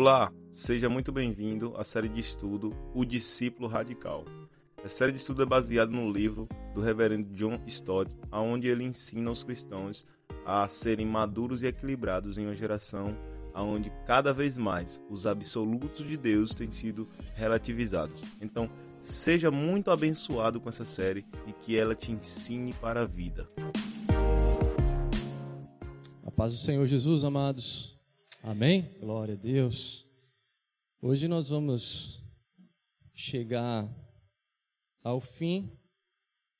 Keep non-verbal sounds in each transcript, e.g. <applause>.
Olá, seja muito bem-vindo à série de estudo O Discípulo Radical. A série de estudo é baseada no livro do reverendo John Stott, onde ele ensina os cristãos a serem maduros e equilibrados em uma geração onde cada vez mais os absolutos de Deus têm sido relativizados. Então, seja muito abençoado com essa série e que ela te ensine para a vida. A paz do Senhor Jesus, amados. Amém? Glória a Deus. Hoje nós vamos chegar ao fim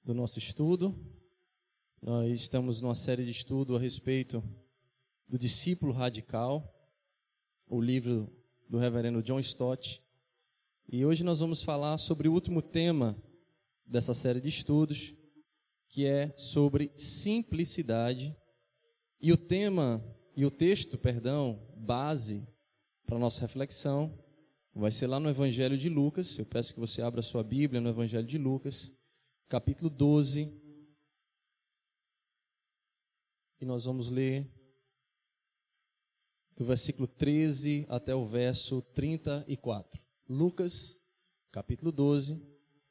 do nosso estudo. Nós estamos numa série de estudo a respeito do discípulo radical, o livro do reverendo John Stott. E hoje nós vamos falar sobre o último tema dessa série de estudos, que é sobre simplicidade. E o tema e o texto, perdão, base para nossa reflexão vai ser lá no Evangelho de Lucas. Eu peço que você abra sua Bíblia no Evangelho de Lucas, capítulo 12. E nós vamos ler do versículo 13 até o verso 34. Lucas, capítulo 12,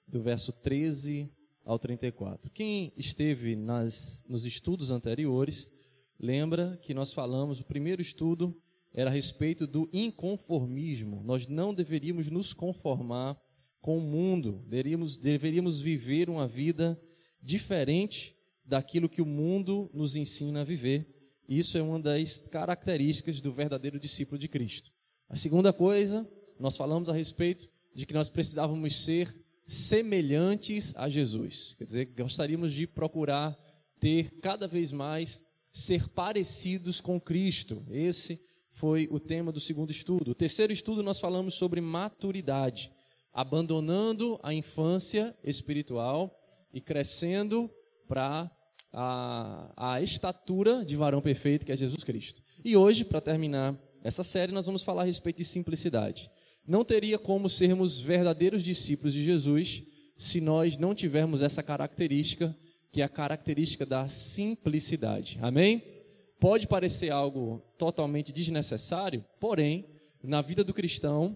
do verso 13 ao 34. Quem esteve nas, nos estudos anteriores Lembra que nós falamos, o primeiro estudo era a respeito do inconformismo. Nós não deveríamos nos conformar com o mundo, deveríamos, deveríamos viver uma vida diferente daquilo que o mundo nos ensina a viver. Isso é uma das características do verdadeiro discípulo de Cristo. A segunda coisa, nós falamos a respeito de que nós precisávamos ser semelhantes a Jesus. Quer dizer, gostaríamos de procurar ter cada vez mais ser parecidos com Cristo. Esse foi o tema do segundo estudo. O terceiro estudo nós falamos sobre maturidade, abandonando a infância espiritual e crescendo para a, a estatura de varão perfeito que é Jesus Cristo. E hoje, para terminar essa série, nós vamos falar a respeito de simplicidade. Não teria como sermos verdadeiros discípulos de Jesus se nós não tivermos essa característica que é a característica da simplicidade. Amém? Pode parecer algo totalmente desnecessário, porém, na vida do cristão,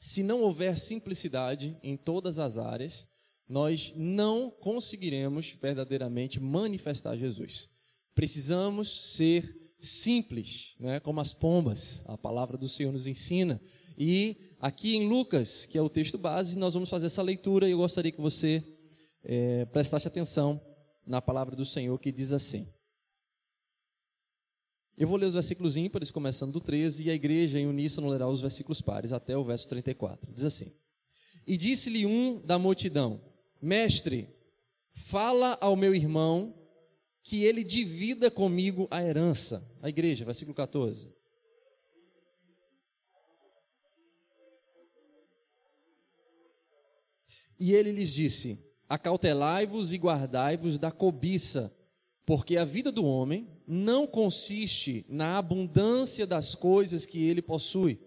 se não houver simplicidade em todas as áreas, nós não conseguiremos verdadeiramente manifestar Jesus. Precisamos ser simples, né? como as pombas, a palavra do Senhor nos ensina. E aqui em Lucas, que é o texto base, nós vamos fazer essa leitura e eu gostaria que você é, prestasse atenção na palavra do Senhor que diz assim. Eu vou ler os versículos ímpares, começando do 13, e a igreja em uníssono lerá os versículos pares, até o verso 34. Diz assim: E disse-lhe um da multidão: Mestre, fala ao meu irmão que ele divida comigo a herança. A igreja, versículo 14. E ele lhes disse: Acautelai-vos e guardai-vos da cobiça, porque a vida do homem não consiste na abundância das coisas que ele possui.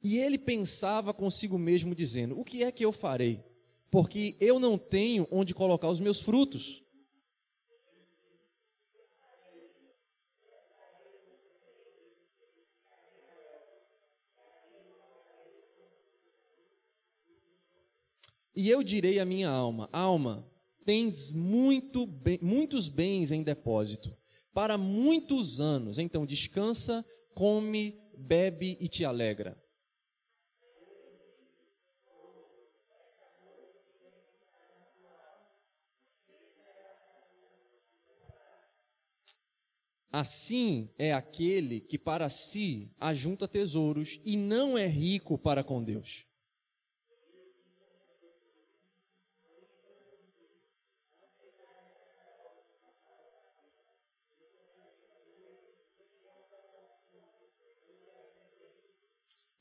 E ele pensava consigo mesmo, dizendo: O que é que eu farei? Porque eu não tenho onde colocar os meus frutos. E eu direi à minha alma: Alma, tens muito bem, muitos bens em depósito para muitos anos. Então descansa, come, bebe e te alegra. Assim é aquele que para si ajunta tesouros e não é rico para com Deus.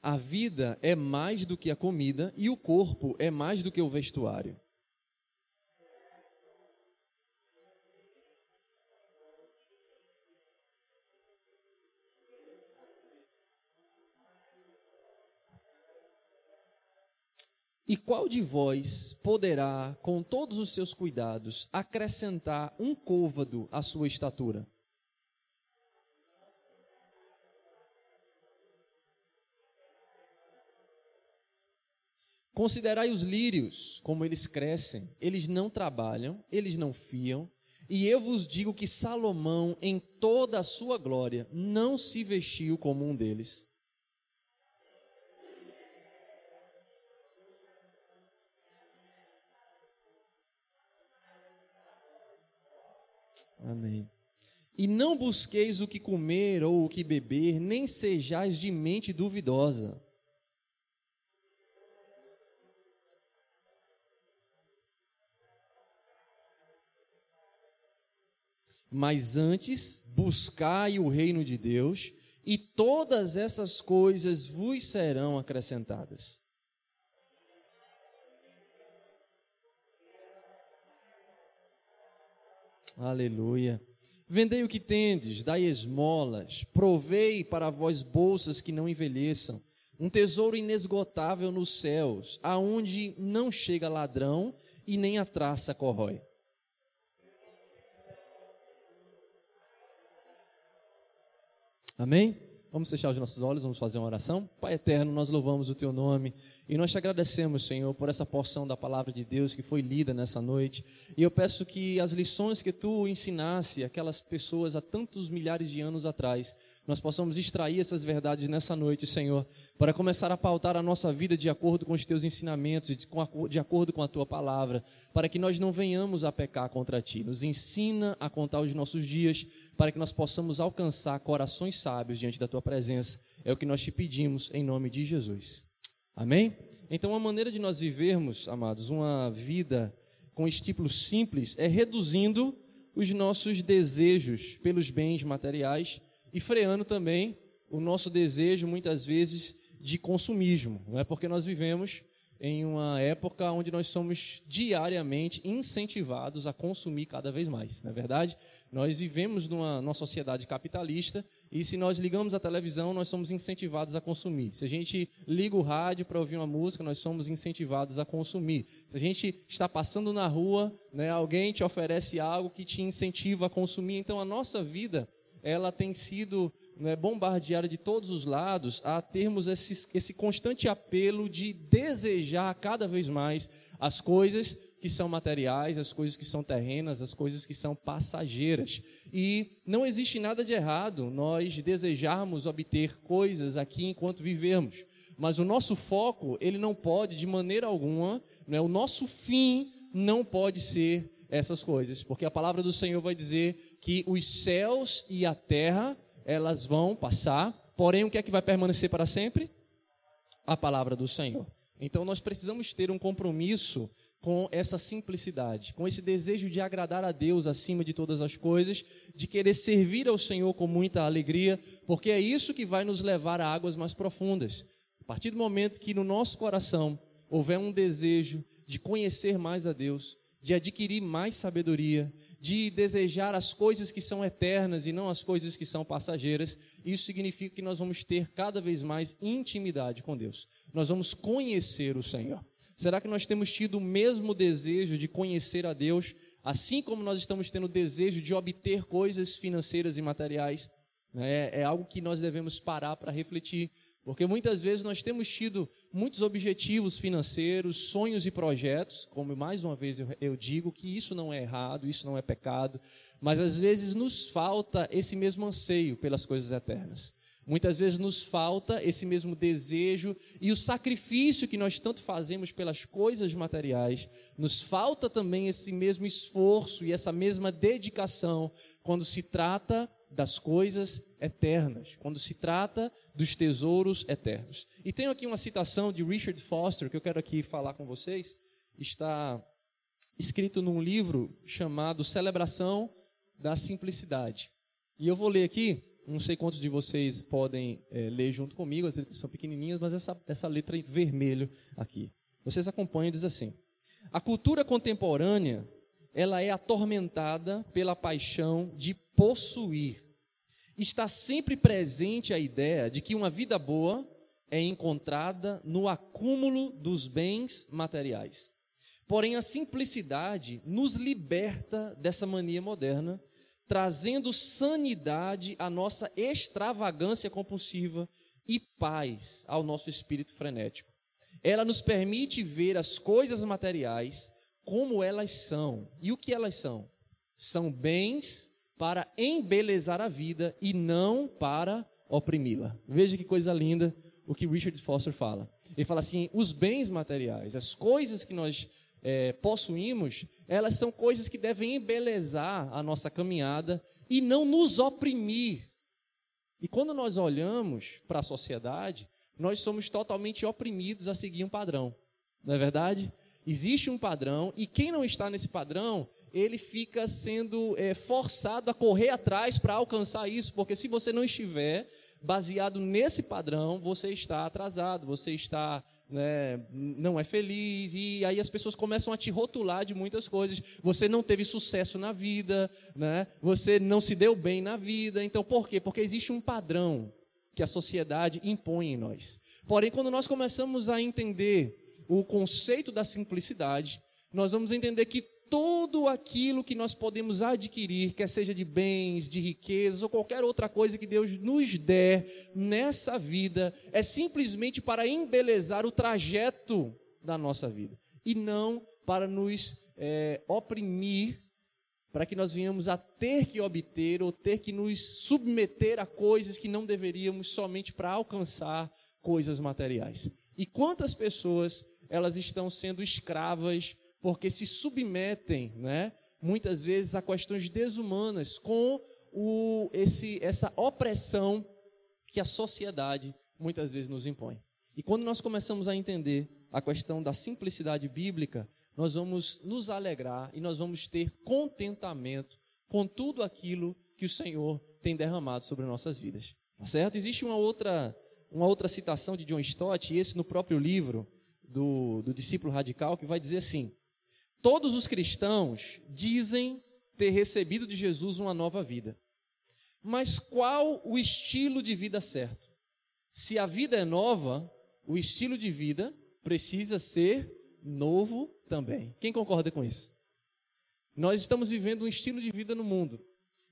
A vida é mais do que a comida e o corpo é mais do que o vestuário. E qual de vós poderá, com todos os seus cuidados, acrescentar um côvado à sua estatura? Considerai os lírios, como eles crescem, eles não trabalham, eles não fiam, e eu vos digo que Salomão, em toda a sua glória, não se vestiu como um deles. Amém. E não busqueis o que comer ou o que beber, nem sejais de mente duvidosa. Mas antes, buscai o reino de Deus, e todas essas coisas vos serão acrescentadas. Aleluia. Vendei o que tendes, dai esmolas, provei para vós bolsas que não envelheçam, um tesouro inesgotável nos céus, aonde não chega ladrão e nem a traça corrói. Amém? Vamos fechar os nossos olhos, vamos fazer uma oração. Pai eterno, nós louvamos o teu nome e nós te agradecemos, Senhor, por essa porção da palavra de Deus que foi lida nessa noite. E eu peço que as lições que tu ensinasse aquelas pessoas há tantos milhares de anos atrás, nós possamos extrair essas verdades nessa noite, Senhor, para começar a pautar a nossa vida de acordo com os teus ensinamentos de acordo com a tua palavra, para que nós não venhamos a pecar contra ti. Nos ensina a contar os nossos dias, para que nós possamos alcançar corações sábios diante da tua presença. É o que nós te pedimos em nome de Jesus. Amém? Então, a maneira de nós vivermos, amados, uma vida com estípulo simples é reduzindo os nossos desejos pelos bens materiais e freando também o nosso desejo, muitas vezes, de consumismo, não é? Porque nós vivemos em uma época onde nós somos diariamente incentivados a consumir cada vez mais, não é verdade? Nós vivemos numa, numa sociedade capitalista e se nós ligamos a televisão, nós somos incentivados a consumir. Se a gente liga o rádio para ouvir uma música, nós somos incentivados a consumir. Se a gente está passando na rua, né, alguém te oferece algo que te incentiva a consumir. Então a nossa vida ela tem sido né, bombardeada de todos os lados a termos esse, esse constante apelo de desejar cada vez mais as coisas que são materiais, as coisas que são terrenas, as coisas que são passageiras. E não existe nada de errado nós desejarmos obter coisas aqui enquanto vivemos. Mas o nosso foco, ele não pode, de maneira alguma, né, o nosso fim não pode ser essas coisas, porque a palavra do Senhor vai dizer que os céus e a terra, elas vão passar, porém o que é que vai permanecer para sempre? A palavra do Senhor. Então nós precisamos ter um compromisso com essa simplicidade, com esse desejo de agradar a Deus acima de todas as coisas, de querer servir ao Senhor com muita alegria, porque é isso que vai nos levar a águas mais profundas. A partir do momento que no nosso coração houver um desejo de conhecer mais a Deus, de adquirir mais sabedoria, de desejar as coisas que são eternas e não as coisas que são passageiras. Isso significa que nós vamos ter cada vez mais intimidade com Deus. Nós vamos conhecer o Senhor. Será que nós temos tido o mesmo desejo de conhecer a Deus, assim como nós estamos tendo o desejo de obter coisas financeiras e materiais? É, é algo que nós devemos parar para refletir. Porque muitas vezes nós temos tido muitos objetivos financeiros, sonhos e projetos, como mais uma vez eu, digo que isso não é errado, isso não é pecado, mas às vezes nos falta esse mesmo anseio pelas coisas eternas. Muitas vezes nos falta esse mesmo desejo e o sacrifício que nós tanto fazemos pelas coisas materiais, nos falta também esse mesmo esforço e essa mesma dedicação quando se trata das coisas eternas, quando se trata dos tesouros eternos. E tenho aqui uma citação de Richard Foster que eu quero aqui falar com vocês. Está escrito num livro chamado Celebração da Simplicidade. E eu vou ler aqui, não sei quantos de vocês podem é, ler junto comigo, as letras são pequenininhas, mas essa, essa letra em vermelho aqui. Vocês acompanham, diz assim: A cultura contemporânea ela é atormentada pela paixão de possuir. Está sempre presente a ideia de que uma vida boa é encontrada no acúmulo dos bens materiais. Porém, a simplicidade nos liberta dessa mania moderna, trazendo sanidade à nossa extravagância compulsiva e paz ao nosso espírito frenético. Ela nos permite ver as coisas materiais como elas são. E o que elas são? São bens para embelezar a vida e não para oprimi-la. Veja que coisa linda o que Richard Foster fala. Ele fala assim: os bens materiais, as coisas que nós é, possuímos, elas são coisas que devem embelezar a nossa caminhada e não nos oprimir. E quando nós olhamos para a sociedade, nós somos totalmente oprimidos a seguir um padrão. Não é verdade? Existe um padrão e quem não está nesse padrão, ele fica sendo é, forçado a correr atrás para alcançar isso, porque se você não estiver baseado nesse padrão, você está atrasado, você está né, não é feliz e aí as pessoas começam a te rotular de muitas coisas. Você não teve sucesso na vida, né? Você não se deu bem na vida. Então, por quê? Porque existe um padrão que a sociedade impõe em nós. Porém, quando nós começamos a entender o conceito da simplicidade, nós vamos entender que tudo aquilo que nós podemos adquirir, quer seja de bens, de riquezas ou qualquer outra coisa que Deus nos der nessa vida, é simplesmente para embelezar o trajeto da nossa vida e não para nos é, oprimir, para que nós venhamos a ter que obter ou ter que nos submeter a coisas que não deveríamos somente para alcançar coisas materiais. E quantas pessoas elas estão sendo escravas porque se submetem, né, muitas vezes a questões desumanas com o, esse, essa opressão que a sociedade muitas vezes nos impõe. E quando nós começamos a entender a questão da simplicidade bíblica, nós vamos nos alegrar e nós vamos ter contentamento com tudo aquilo que o Senhor tem derramado sobre nossas vidas. Tá certo? Existe uma outra, uma outra citação de John Stott, e esse no próprio livro, do, do discípulo radical, que vai dizer assim: Todos os cristãos dizem ter recebido de Jesus uma nova vida. Mas qual o estilo de vida certo? Se a vida é nova, o estilo de vida precisa ser novo também. Quem concorda com isso? Nós estamos vivendo um estilo de vida no mundo.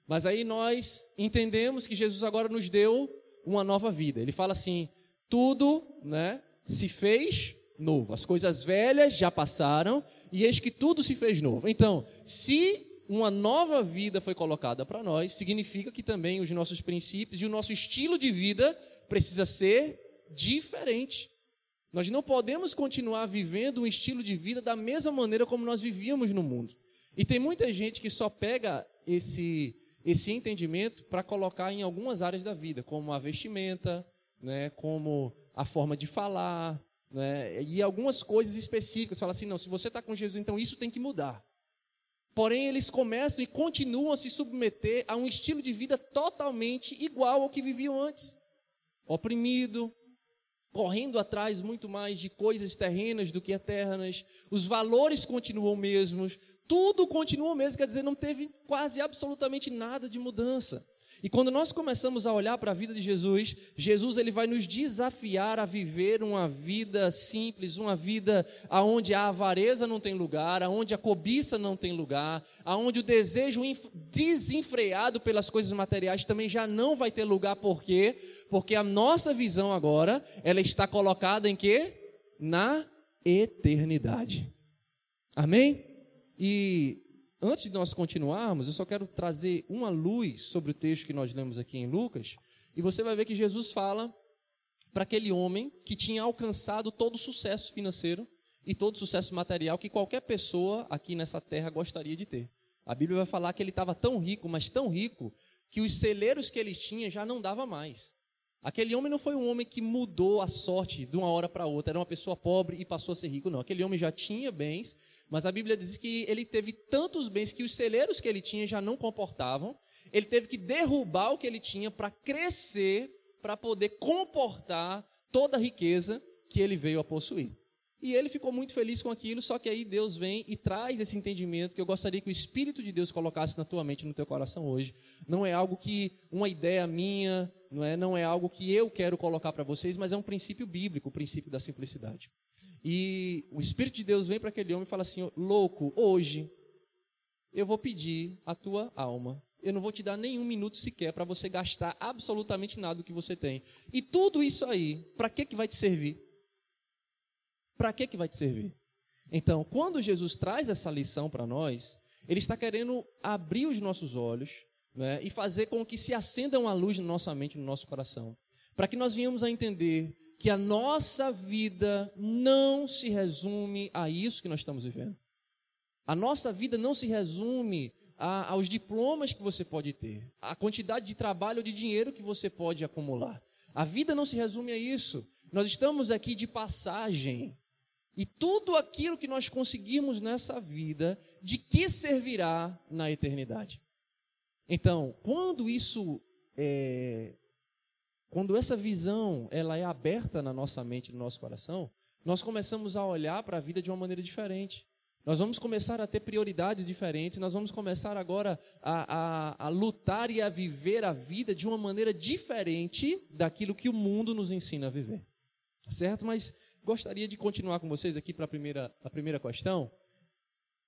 Mas aí nós entendemos que Jesus agora nos deu uma nova vida. Ele fala assim: tudo, né, se fez novo. As coisas velhas já passaram e eis que tudo se fez novo. Então, se uma nova vida foi colocada para nós, significa que também os nossos princípios e o nosso estilo de vida precisa ser diferente. Nós não podemos continuar vivendo um estilo de vida da mesma maneira como nós vivíamos no mundo. E tem muita gente que só pega esse, esse entendimento para colocar em algumas áreas da vida, como a vestimenta, né, como a forma de falar, né? E algumas coisas específicas, fala assim, não, se você está com Jesus, então isso tem que mudar. Porém, eles começam e continuam a se submeter a um estilo de vida totalmente igual ao que viviam antes. Oprimido, correndo atrás muito mais de coisas terrenas do que eternas, os valores continuam mesmos, tudo continua mesmo, quer dizer, não teve quase absolutamente nada de mudança. E quando nós começamos a olhar para a vida de Jesus, Jesus ele vai nos desafiar a viver uma vida simples, uma vida aonde a avareza não tem lugar, aonde a cobiça não tem lugar, aonde o desejo desenfreado pelas coisas materiais também já não vai ter lugar. Por quê? Porque a nossa visão agora, ela está colocada em quê? Na eternidade. Amém? E Antes de nós continuarmos, eu só quero trazer uma luz sobre o texto que nós lemos aqui em Lucas, e você vai ver que Jesus fala para aquele homem que tinha alcançado todo o sucesso financeiro e todo o sucesso material que qualquer pessoa aqui nessa terra gostaria de ter. A Bíblia vai falar que ele estava tão rico, mas tão rico, que os celeiros que ele tinha já não dava mais. Aquele homem não foi um homem que mudou a sorte de uma hora para outra, era uma pessoa pobre e passou a ser rico, não. Aquele homem já tinha bens, mas a Bíblia diz que ele teve tantos bens que os celeiros que ele tinha já não comportavam. Ele teve que derrubar o que ele tinha para crescer, para poder comportar toda a riqueza que ele veio a possuir. E ele ficou muito feliz com aquilo, só que aí Deus vem e traz esse entendimento que eu gostaria que o Espírito de Deus colocasse na tua mente, no teu coração hoje. Não é algo que uma ideia minha, não é, não é algo que eu quero colocar para vocês, mas é um princípio bíblico, o princípio da simplicidade. E o Espírito de Deus vem para aquele homem e fala assim: louco, hoje eu vou pedir a tua alma. Eu não vou te dar nenhum minuto sequer para você gastar absolutamente nada do que você tem. E tudo isso aí, para que, que vai te servir? Para que, que vai te servir? Então, quando Jesus traz essa lição para nós, ele está querendo abrir os nossos olhos né, e fazer com que se acenda uma luz na nossa mente, no nosso coração, para que nós venhamos a entender que a nossa vida não se resume a isso que nós estamos vivendo. A nossa vida não se resume a, aos diplomas que você pode ter, a quantidade de trabalho ou de dinheiro que você pode acumular. A vida não se resume a isso. Nós estamos aqui de passagem. E tudo aquilo que nós conseguirmos nessa vida, de que servirá na eternidade? Então, quando isso é, quando essa visão ela é aberta na nossa mente, no nosso coração, nós começamos a olhar para a vida de uma maneira diferente. Nós vamos começar a ter prioridades diferentes, nós vamos começar agora a, a, a, lutar e a viver a vida de uma maneira diferente daquilo que o mundo nos ensina a viver. Certo? Mas gostaria de continuar com vocês aqui para a primeira, a primeira questão.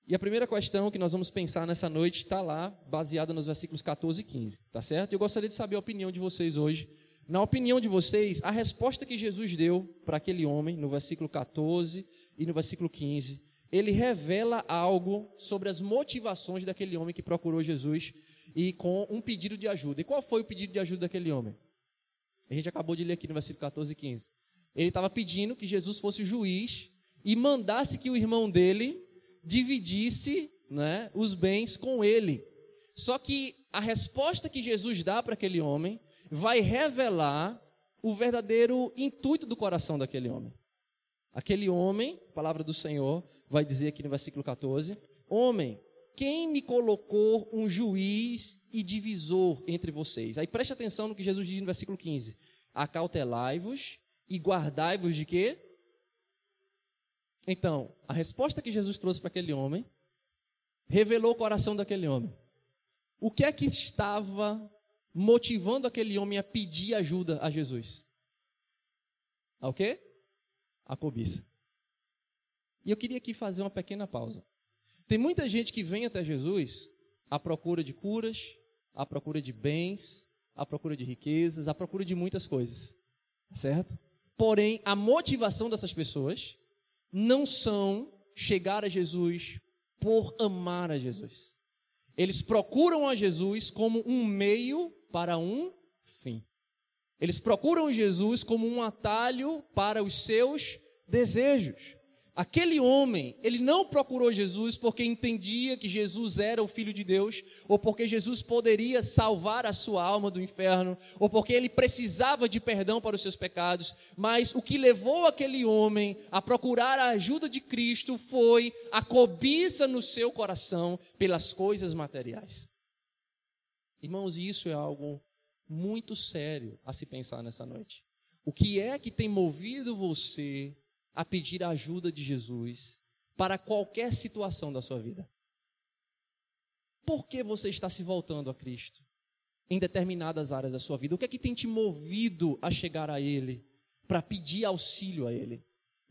E a primeira questão que nós vamos pensar nessa noite está lá, baseada nos versículos 14 e 15. Tá certo? Eu gostaria de saber a opinião de vocês hoje. Na opinião de vocês, a resposta que Jesus deu para aquele homem, no versículo 14 e no versículo 15 ele revela algo sobre as motivações daquele homem que procurou Jesus e com um pedido de ajuda. E qual foi o pedido de ajuda daquele homem? A gente acabou de ler aqui no versículo 14 e 15. Ele estava pedindo que Jesus fosse o juiz e mandasse que o irmão dele dividisse né, os bens com ele. Só que a resposta que Jesus dá para aquele homem vai revelar o verdadeiro intuito do coração daquele homem. Aquele homem, palavra do Senhor, vai dizer aqui no versículo 14: Homem, quem me colocou um juiz e divisor entre vocês? Aí preste atenção no que Jesus diz no versículo 15: Acautelai-vos e guardai-vos de quê? Então, a resposta que Jesus trouxe para aquele homem revelou o coração daquele homem. O que é que estava motivando aquele homem a pedir ajuda a Jesus? A o quê? A cobiça. E eu queria aqui fazer uma pequena pausa. Tem muita gente que vem até Jesus à procura de curas, à procura de bens, à procura de riquezas, à procura de muitas coisas. Certo? Porém, a motivação dessas pessoas não são chegar a Jesus por amar a Jesus. Eles procuram a Jesus como um meio para um fim. Eles procuram Jesus como um atalho para os seus desejos. Aquele homem, ele não procurou Jesus porque entendia que Jesus era o Filho de Deus, ou porque Jesus poderia salvar a sua alma do inferno, ou porque ele precisava de perdão para os seus pecados, mas o que levou aquele homem a procurar a ajuda de Cristo foi a cobiça no seu coração pelas coisas materiais. Irmãos, isso é algo muito sério a se pensar nessa noite. O que é que tem movido você a pedir a ajuda de Jesus para qualquer situação da sua vida? Por que você está se voltando a Cristo em determinadas áreas da sua vida? O que é que tem te movido a chegar a Ele, para pedir auxílio a Ele?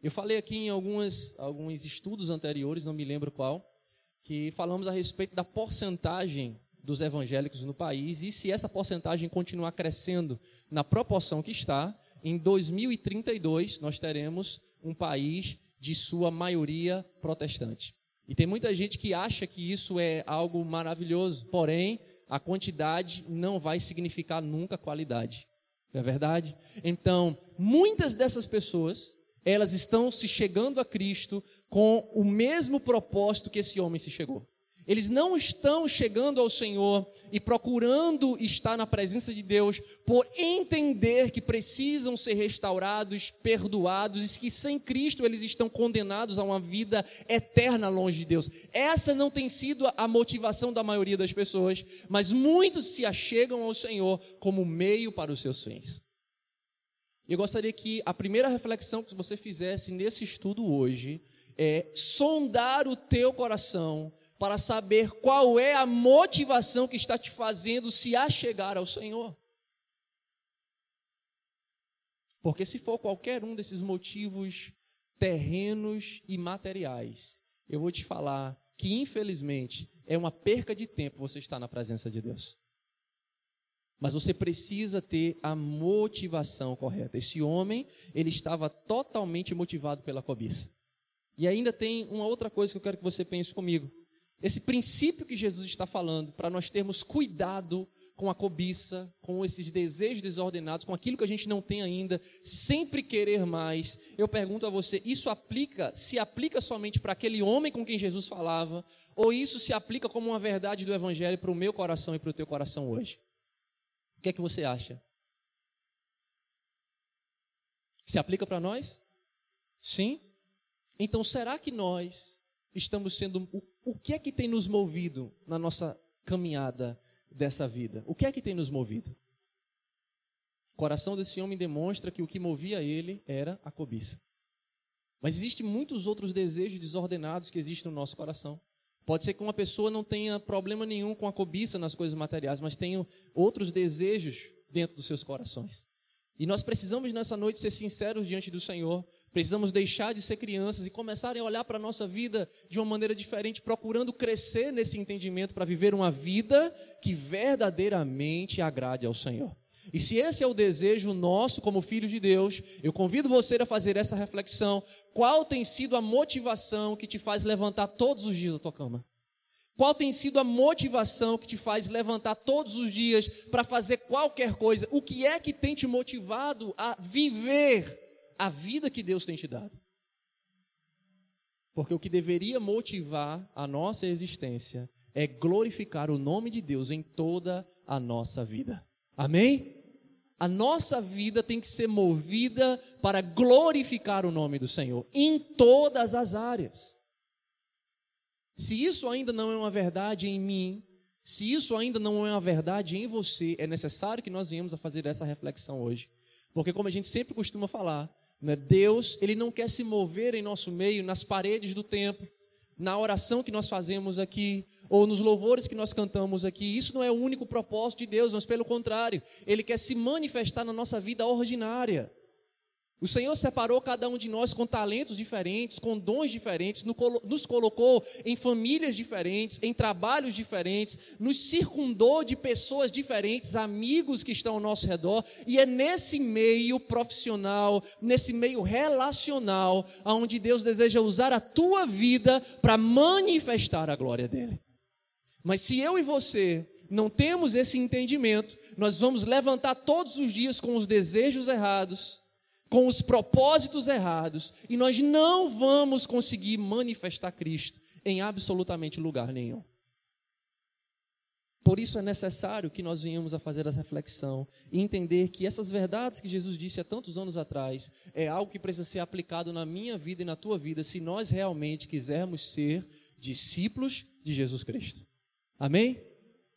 Eu falei aqui em algumas, alguns estudos anteriores, não me lembro qual, que falamos a respeito da porcentagem dos evangélicos no país e se essa porcentagem continuar crescendo na proporção que está, em 2032 nós teremos um país de sua maioria protestante. E tem muita gente que acha que isso é algo maravilhoso, porém, a quantidade não vai significar nunca qualidade. Não é verdade? Então, muitas dessas pessoas, elas estão se chegando a Cristo com o mesmo propósito que esse homem se chegou. Eles não estão chegando ao Senhor e procurando estar na presença de Deus por entender que precisam ser restaurados, perdoados e que sem Cristo eles estão condenados a uma vida eterna longe de Deus. Essa não tem sido a motivação da maioria das pessoas, mas muitos se achegam ao Senhor como meio para os seus fins. Eu gostaria que a primeira reflexão que você fizesse nesse estudo hoje é sondar o teu coração para saber qual é a motivação que está te fazendo se achegar ao Senhor. Porque se for qualquer um desses motivos terrenos e materiais, eu vou te falar que infelizmente é uma perca de tempo você estar na presença de Deus. Mas você precisa ter a motivação correta. Esse homem, ele estava totalmente motivado pela cobiça. E ainda tem uma outra coisa que eu quero que você pense comigo. Esse princípio que Jesus está falando, para nós termos cuidado com a cobiça, com esses desejos desordenados, com aquilo que a gente não tem ainda, sempre querer mais. Eu pergunto a você, isso aplica, se aplica somente para aquele homem com quem Jesus falava, ou isso se aplica como uma verdade do evangelho para o meu coração e para o teu coração hoje? O que é que você acha? Se aplica para nós? Sim? Então será que nós estamos sendo o que é que tem nos movido na nossa caminhada dessa vida? O que é que tem nos movido? O coração desse homem demonstra que o que movia ele era a cobiça. Mas existem muitos outros desejos desordenados que existem no nosso coração. Pode ser que uma pessoa não tenha problema nenhum com a cobiça nas coisas materiais, mas tenha outros desejos dentro dos seus corações. E nós precisamos nessa noite ser sinceros diante do Senhor. Precisamos deixar de ser crianças e começar a olhar para a nossa vida de uma maneira diferente, procurando crescer nesse entendimento para viver uma vida que verdadeiramente agrade ao Senhor. E se esse é o desejo nosso como filhos de Deus, eu convido você a fazer essa reflexão. Qual tem sido a motivação que te faz levantar todos os dias da tua cama? Qual tem sido a motivação que te faz levantar todos os dias para fazer qualquer coisa? O que é que tem te motivado a viver a vida que Deus tem te dado? Porque o que deveria motivar a nossa existência é glorificar o nome de Deus em toda a nossa vida. Amém? A nossa vida tem que ser movida para glorificar o nome do Senhor em todas as áreas. Se isso ainda não é uma verdade em mim, se isso ainda não é uma verdade em você, é necessário que nós venhamos a fazer essa reflexão hoje. Porque como a gente sempre costuma falar, né, Deus, ele não quer se mover em nosso meio, nas paredes do templo, na oração que nós fazemos aqui, ou nos louvores que nós cantamos aqui. Isso não é o único propósito de Deus, mas pelo contrário, ele quer se manifestar na nossa vida ordinária. O Senhor separou cada um de nós com talentos diferentes, com dons diferentes, nos colocou em famílias diferentes, em trabalhos diferentes, nos circundou de pessoas diferentes, amigos que estão ao nosso redor, e é nesse meio profissional, nesse meio relacional, onde Deus deseja usar a tua vida para manifestar a glória dele. Mas se eu e você não temos esse entendimento, nós vamos levantar todos os dias com os desejos errados com os propósitos errados e nós não vamos conseguir manifestar Cristo em absolutamente lugar nenhum. Por isso é necessário que nós venhamos a fazer essa reflexão e entender que essas verdades que Jesus disse há tantos anos atrás é algo que precisa ser aplicado na minha vida e na tua vida se nós realmente quisermos ser discípulos de Jesus Cristo. Amém?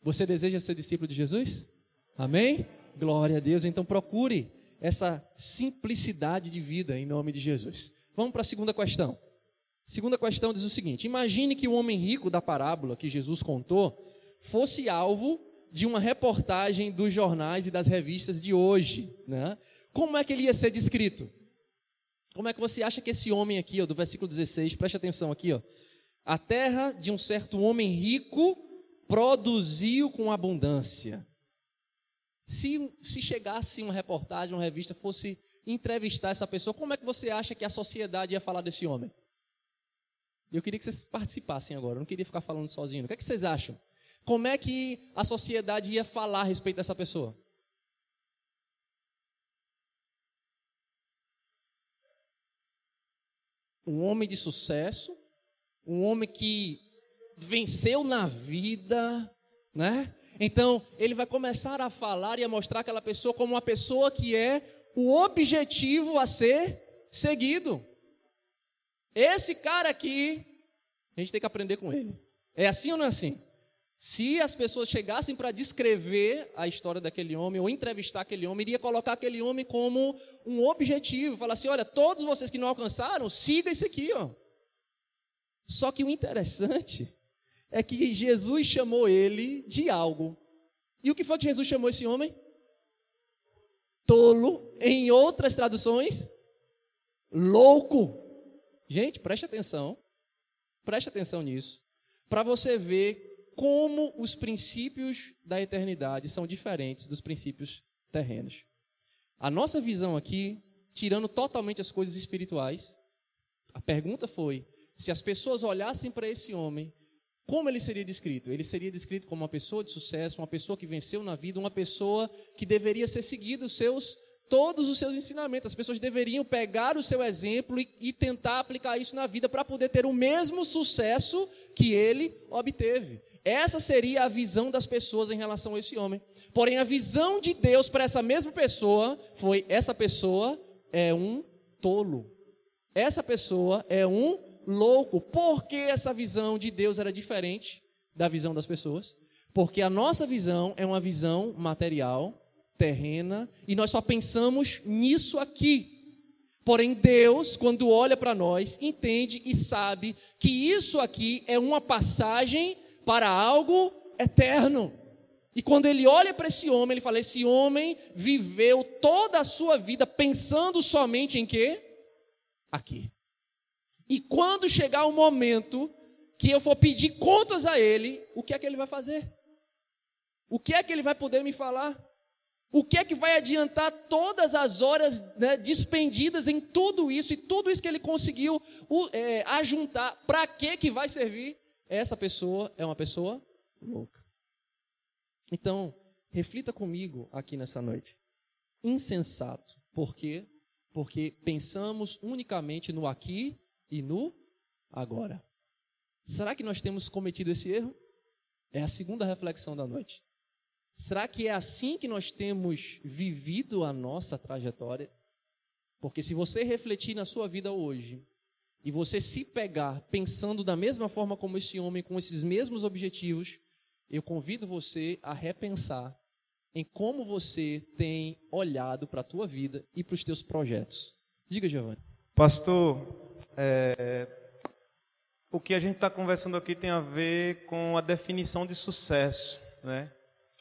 Você deseja ser discípulo de Jesus? Amém? Glória a Deus. Então procure essa simplicidade de vida em nome de Jesus. Vamos para a segunda questão. segunda questão diz o seguinte: imagine que o homem rico da parábola que Jesus contou fosse alvo de uma reportagem dos jornais e das revistas de hoje. Né? Como é que ele ia ser descrito? Como é que você acha que esse homem aqui, ó, do versículo 16, preste atenção aqui, ó. A terra de um certo homem rico produziu com abundância. Se, se chegasse uma reportagem, uma revista, fosse entrevistar essa pessoa, como é que você acha que a sociedade ia falar desse homem? Eu queria que vocês participassem agora, eu não queria ficar falando sozinho. O que, é que vocês acham? Como é que a sociedade ia falar a respeito dessa pessoa? Um homem de sucesso, um homem que venceu na vida, né? Então, ele vai começar a falar e a mostrar aquela pessoa como uma pessoa que é o objetivo a ser seguido. Esse cara aqui, a gente tem que aprender com ele. É assim ou não é assim? Se as pessoas chegassem para descrever a história daquele homem ou entrevistar aquele homem, iria colocar aquele homem como um objetivo, falar assim: olha, todos vocês que não alcançaram, siga isso aqui, ó. Só que o interessante é que Jesus chamou ele de algo. E o que foi que Jesus chamou esse homem? tolo, em outras traduções, louco. Gente, preste atenção. Preste atenção nisso, para você ver como os princípios da eternidade são diferentes dos princípios terrenos. A nossa visão aqui, tirando totalmente as coisas espirituais, a pergunta foi: se as pessoas olhassem para esse homem, como ele seria descrito? Ele seria descrito como uma pessoa de sucesso, uma pessoa que venceu na vida, uma pessoa que deveria ser seguida os seus todos os seus ensinamentos. As pessoas deveriam pegar o seu exemplo e, e tentar aplicar isso na vida para poder ter o mesmo sucesso que ele obteve. Essa seria a visão das pessoas em relação a esse homem. Porém, a visão de Deus para essa mesma pessoa foi: essa pessoa é um tolo. Essa pessoa é um louco. Por que essa visão de Deus era diferente da visão das pessoas? Porque a nossa visão é uma visão material, terrena, e nós só pensamos nisso aqui. Porém, Deus, quando olha para nós, entende e sabe que isso aqui é uma passagem para algo eterno. E quando ele olha para esse homem, ele fala: esse homem viveu toda a sua vida pensando somente em quê? Aqui. E quando chegar o momento que eu for pedir contas a ele, o que é que ele vai fazer? O que é que ele vai poder me falar? O que é que vai adiantar todas as horas né, despendidas em tudo isso e tudo isso que ele conseguiu é, ajuntar? Para que que vai servir? Essa pessoa é uma pessoa louca. Então, reflita comigo aqui nessa noite. Insensato. Por quê? Porque pensamos unicamente no aqui e no agora. Será que nós temos cometido esse erro? É a segunda reflexão da noite. Será que é assim que nós temos vivido a nossa trajetória? Porque se você refletir na sua vida hoje e você se pegar pensando da mesma forma como esse homem, com esses mesmos objetivos, eu convido você a repensar em como você tem olhado para a tua vida e para os teus projetos. Diga, Giovanni. Pastor, é, o que a gente está conversando aqui tem a ver com a definição de sucesso, né?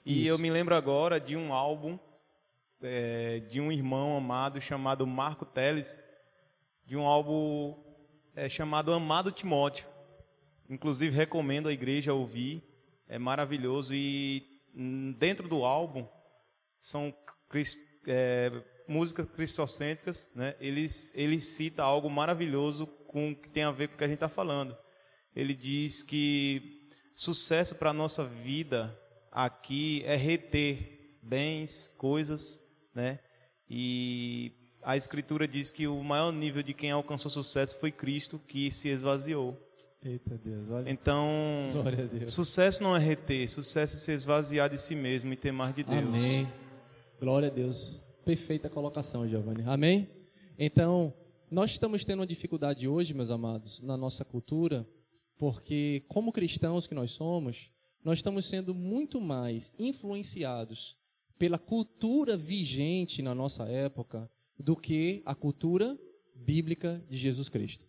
E Isso. eu me lembro agora de um álbum é, de um irmão amado chamado Marco Teles, de um álbum é, chamado Amado Timóteo. Inclusive recomendo a igreja ouvir, é maravilhoso. E dentro do álbum são é, músicas cristocêntricas, né? ele, ele cita algo maravilhoso com que tem a ver com o que a gente está falando. Ele diz que sucesso para a nossa vida aqui é reter bens, coisas, né? E a Escritura diz que o maior nível de quem alcançou sucesso foi Cristo, que se esvaziou. Eita Deus, olha. Então, sucesso não é reter, sucesso é se esvaziar de si mesmo e ter mais de Deus. Amém. Glória a Deus. Perfeita colocação, Giovanni. Amém? Então, nós estamos tendo uma dificuldade hoje, meus amados, na nossa cultura, porque como cristãos que nós somos, nós estamos sendo muito mais influenciados pela cultura vigente na nossa época do que a cultura bíblica de Jesus Cristo.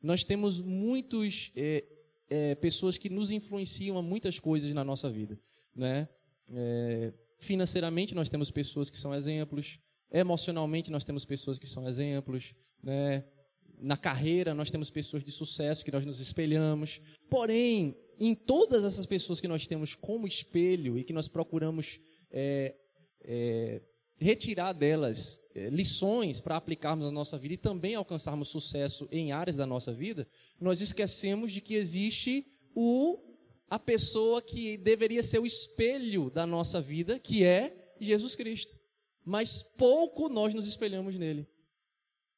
Nós temos muitas é, é, pessoas que nos influenciam a muitas coisas na nossa vida. Né? É, financeiramente, nós temos pessoas que são exemplos. Emocionalmente, nós temos pessoas que são exemplos. Né? Na carreira, nós temos pessoas de sucesso que nós nos espelhamos. Porém, em todas essas pessoas que nós temos como espelho e que nós procuramos é, é, retirar delas é, lições para aplicarmos na nossa vida e também alcançarmos sucesso em áreas da nossa vida, nós esquecemos de que existe o a pessoa que deveria ser o espelho da nossa vida, que é Jesus Cristo. Mas pouco nós nos espelhamos nele.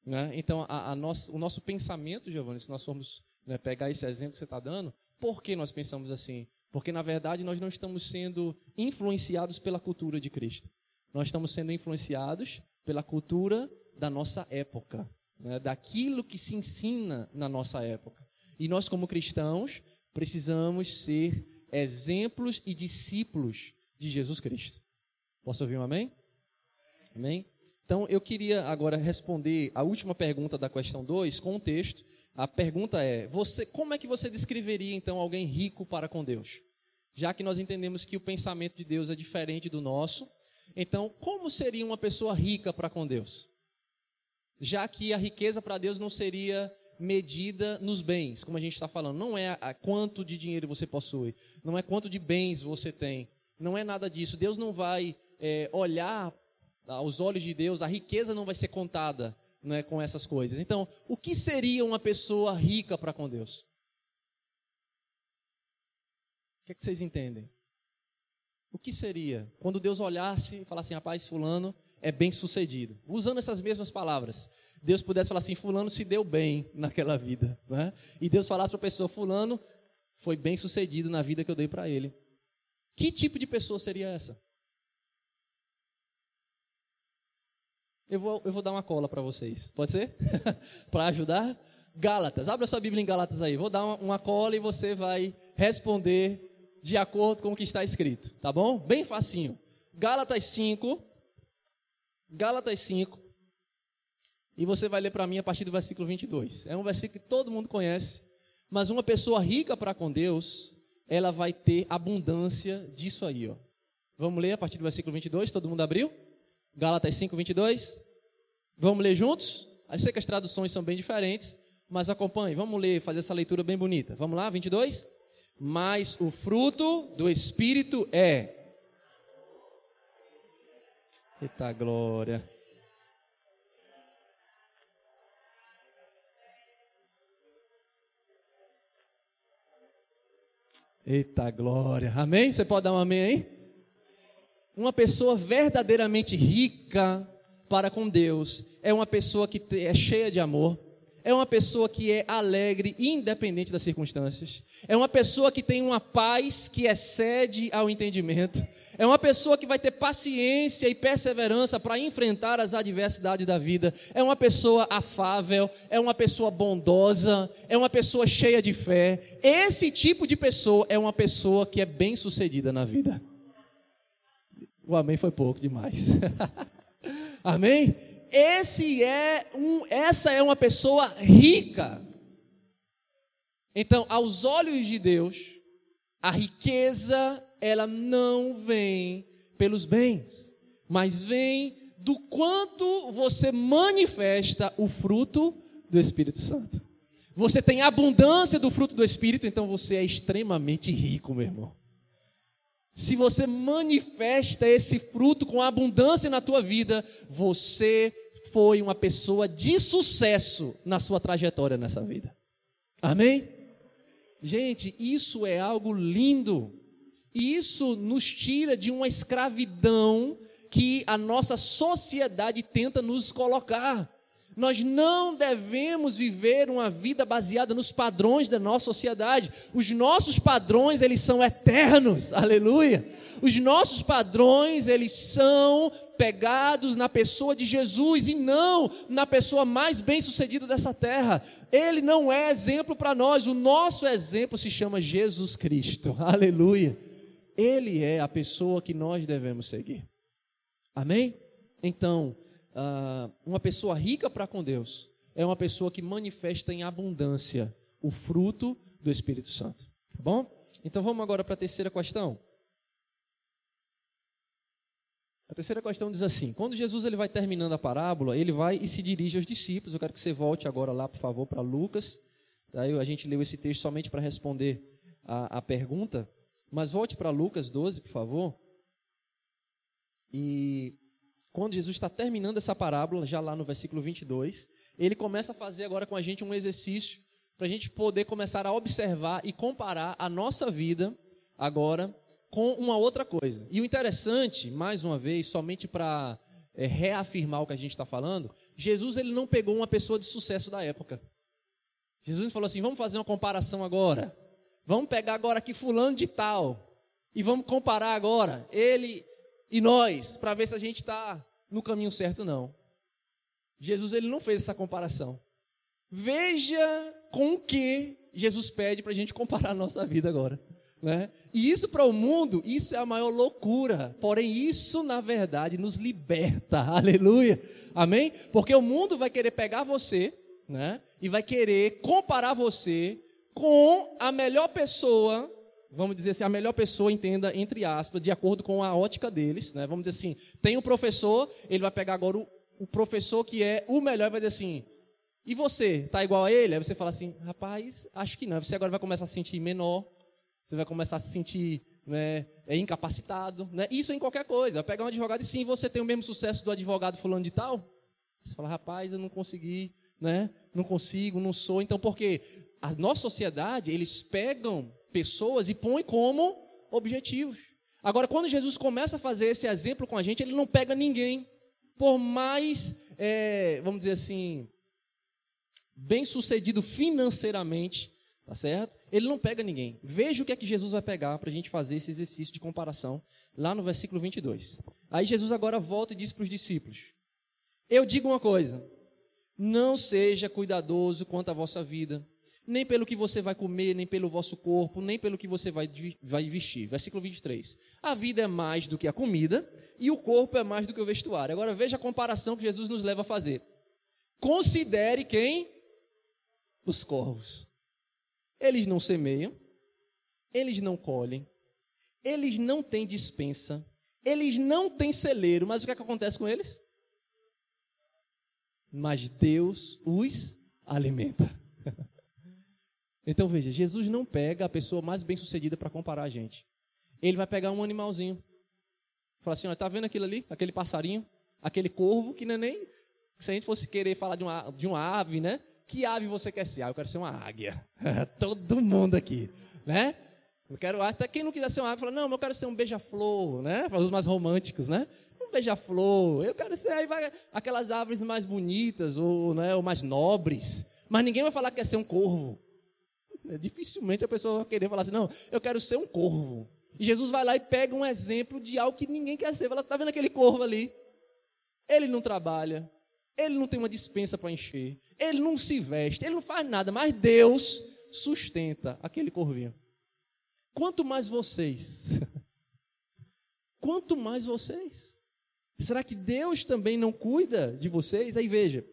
Né? Então, a, a o nosso pensamento, Giovanni, se nós formos né, pegar esse exemplo que você está dando, por que nós pensamos assim? Porque, na verdade, nós não estamos sendo influenciados pela cultura de Cristo. Nós estamos sendo influenciados pela cultura da nossa época, né? daquilo que se ensina na nossa época. E nós, como cristãos, precisamos ser exemplos e discípulos de Jesus Cristo. Posso ouvir um amém? Amém? Então, eu queria agora responder a última pergunta da questão 2 com um texto a pergunta é: você, como é que você descreveria então alguém rico para com Deus? Já que nós entendemos que o pensamento de Deus é diferente do nosso, Então, como seria uma pessoa rica para com Deus? Já que a riqueza para Deus não seria medida nos bens, como a gente está falando. Não é a quanto de dinheiro você possui, não é quanto de bens você tem, não é nada disso. Deus não vai é, olhar aos olhos de Deus, a riqueza não vai ser contada né, com essas coisas. Então, o que seria uma pessoa rica para com Deus? O que, é que vocês entendem? O que seria quando Deus olhasse e falasse assim, rapaz, fulano é bem sucedido? Usando essas mesmas palavras. Deus pudesse falar assim, fulano se deu bem naquela vida. Né? E Deus falasse para a pessoa, fulano foi bem sucedido na vida que eu dei para ele. Que tipo de pessoa seria essa? Eu vou, eu vou dar uma cola para vocês. Pode ser? <laughs> para ajudar? Gálatas. Abra sua Bíblia em Gálatas aí. Vou dar uma, uma cola e você vai responder de acordo com o que está escrito. Tá bom? Bem facinho. Gálatas 5. Gálatas 5. E você vai ler para mim a partir do versículo 22. É um versículo que todo mundo conhece. Mas uma pessoa rica para com Deus, ela vai ter abundância disso aí. Ó. Vamos ler a partir do versículo 22. Todo mundo abriu? Gálatas 5, 22. Vamos ler juntos? Eu sei que as traduções são bem diferentes, mas acompanhe. Vamos ler, fazer essa leitura bem bonita. Vamos lá, 22? Mas o fruto do Espírito é. Eita glória. Eita glória. Amém? Você pode dar um amém aí? Uma pessoa verdadeiramente rica para com Deus é uma pessoa que é cheia de amor, é uma pessoa que é alegre, independente das circunstâncias, é uma pessoa que tem uma paz que excede ao entendimento, é uma pessoa que vai ter paciência e perseverança para enfrentar as adversidades da vida, é uma pessoa afável, é uma pessoa bondosa, é uma pessoa cheia de fé. Esse tipo de pessoa é uma pessoa que é bem sucedida na vida. O amém foi pouco demais. <laughs> amém? Esse é um, essa é uma pessoa rica. Então, aos olhos de Deus, a riqueza ela não vem pelos bens, mas vem do quanto você manifesta o fruto do Espírito Santo. Você tem abundância do fruto do Espírito, então você é extremamente rico, meu irmão. Se você manifesta esse fruto com abundância na tua vida, você foi uma pessoa de sucesso na sua trajetória nessa vida. Amém? Gente, isso é algo lindo. Isso nos tira de uma escravidão que a nossa sociedade tenta nos colocar. Nós não devemos viver uma vida baseada nos padrões da nossa sociedade. Os nossos padrões, eles são eternos. <laughs> Aleluia. Os nossos padrões, eles são pegados na pessoa de Jesus e não na pessoa mais bem-sucedida dessa terra. Ele não é exemplo para nós. O nosso exemplo se chama Jesus Cristo. <laughs> Aleluia. Ele é a pessoa que nós devemos seguir. Amém? Então, uh, uma pessoa rica para com Deus é uma pessoa que manifesta em abundância o fruto do Espírito Santo. Tá bom? Então vamos agora para a terceira questão. A terceira questão diz assim: quando Jesus ele vai terminando a parábola, ele vai e se dirige aos discípulos. Eu quero que você volte agora lá, por favor, para Lucas. Daí a gente leu esse texto somente para responder a, a pergunta. Mas volte para Lucas 12, por favor. E quando Jesus está terminando essa parábola, já lá no versículo 22, ele começa a fazer agora com a gente um exercício para a gente poder começar a observar e comparar a nossa vida agora com uma outra coisa. E o interessante, mais uma vez, somente para é, reafirmar o que a gente está falando, Jesus ele não pegou uma pessoa de sucesso da época. Jesus falou assim: vamos fazer uma comparação agora. Vamos pegar agora aqui fulano de tal e vamos comparar agora ele e nós, para ver se a gente está no caminho certo, não. Jesus ele não fez essa comparação. Veja com o que Jesus pede para a gente comparar a nossa vida agora. Né? E isso para o mundo, isso é a maior loucura. Porém, isso na verdade nos liberta. <laughs> Aleluia. Amém? Porque o mundo vai querer pegar você, né? E vai querer comparar você com a melhor pessoa vamos dizer assim, a melhor pessoa entenda, entre aspas, de acordo com a ótica deles, né? Vamos dizer assim, tem um professor, ele vai pegar agora o, o professor que é o melhor e vai dizer assim, e você, tá igual a ele? Aí você fala assim, rapaz, acho que não. Você agora vai começar a se sentir menor, você vai começar a se sentir né, é incapacitado. Né? Isso em qualquer coisa. Pegar um advogado e sim, você tem o mesmo sucesso do advogado fulano de tal. Você fala, rapaz, eu não consegui, né? não consigo, não sou. Então, por quê? A nossa sociedade, eles pegam pessoas e põem como objetivos. Agora, quando Jesus começa a fazer esse exemplo com a gente, ele não pega ninguém. Por mais, é, vamos dizer assim, bem sucedido financeiramente, tá certo? Ele não pega ninguém. Veja o que é que Jesus vai pegar para a gente fazer esse exercício de comparação, lá no versículo 22. Aí Jesus agora volta e diz para os discípulos: Eu digo uma coisa, não seja cuidadoso quanto à vossa vida, nem pelo que você vai comer, nem pelo vosso corpo, nem pelo que você vai, vai vestir. Versículo 23. A vida é mais do que a comida, e o corpo é mais do que o vestuário. Agora veja a comparação que Jesus nos leva a fazer. Considere quem? os corvos. Eles não semeiam, eles não colhem, eles não têm dispensa, eles não têm celeiro, mas o que, é que acontece com eles? Mas Deus os alimenta. <laughs> Então veja, Jesus não pega a pessoa mais bem sucedida para comparar a gente. Ele vai pegar um animalzinho. Fala assim: está vendo aquilo ali? Aquele passarinho? Aquele corvo que não é nem. Se a gente fosse querer falar de uma, de uma ave, né? Que ave você quer ser? Ah, eu quero ser uma águia. <laughs> Todo mundo aqui, né? Eu quero, até quem não quiser ser uma águia, fala, não, eu quero ser um beija-flor, né? Para os mais românticos, né? Um beija-flor. Eu quero ser, aí vai aquelas árvores mais bonitas, ou, né, ou mais nobres. Mas ninguém vai falar que quer ser um corvo. Dificilmente a pessoa vai querer falar assim, não, eu quero ser um corvo. E Jesus vai lá e pega um exemplo de algo que ninguém quer ser. Fala, está vendo aquele corvo ali? Ele não trabalha, ele não tem uma dispensa para encher. Ele não se veste. Ele não faz nada. Mas Deus sustenta aquele corvinho. Quanto mais vocês. <laughs> Quanto mais vocês. Será que Deus também não cuida de vocês? Aí veja.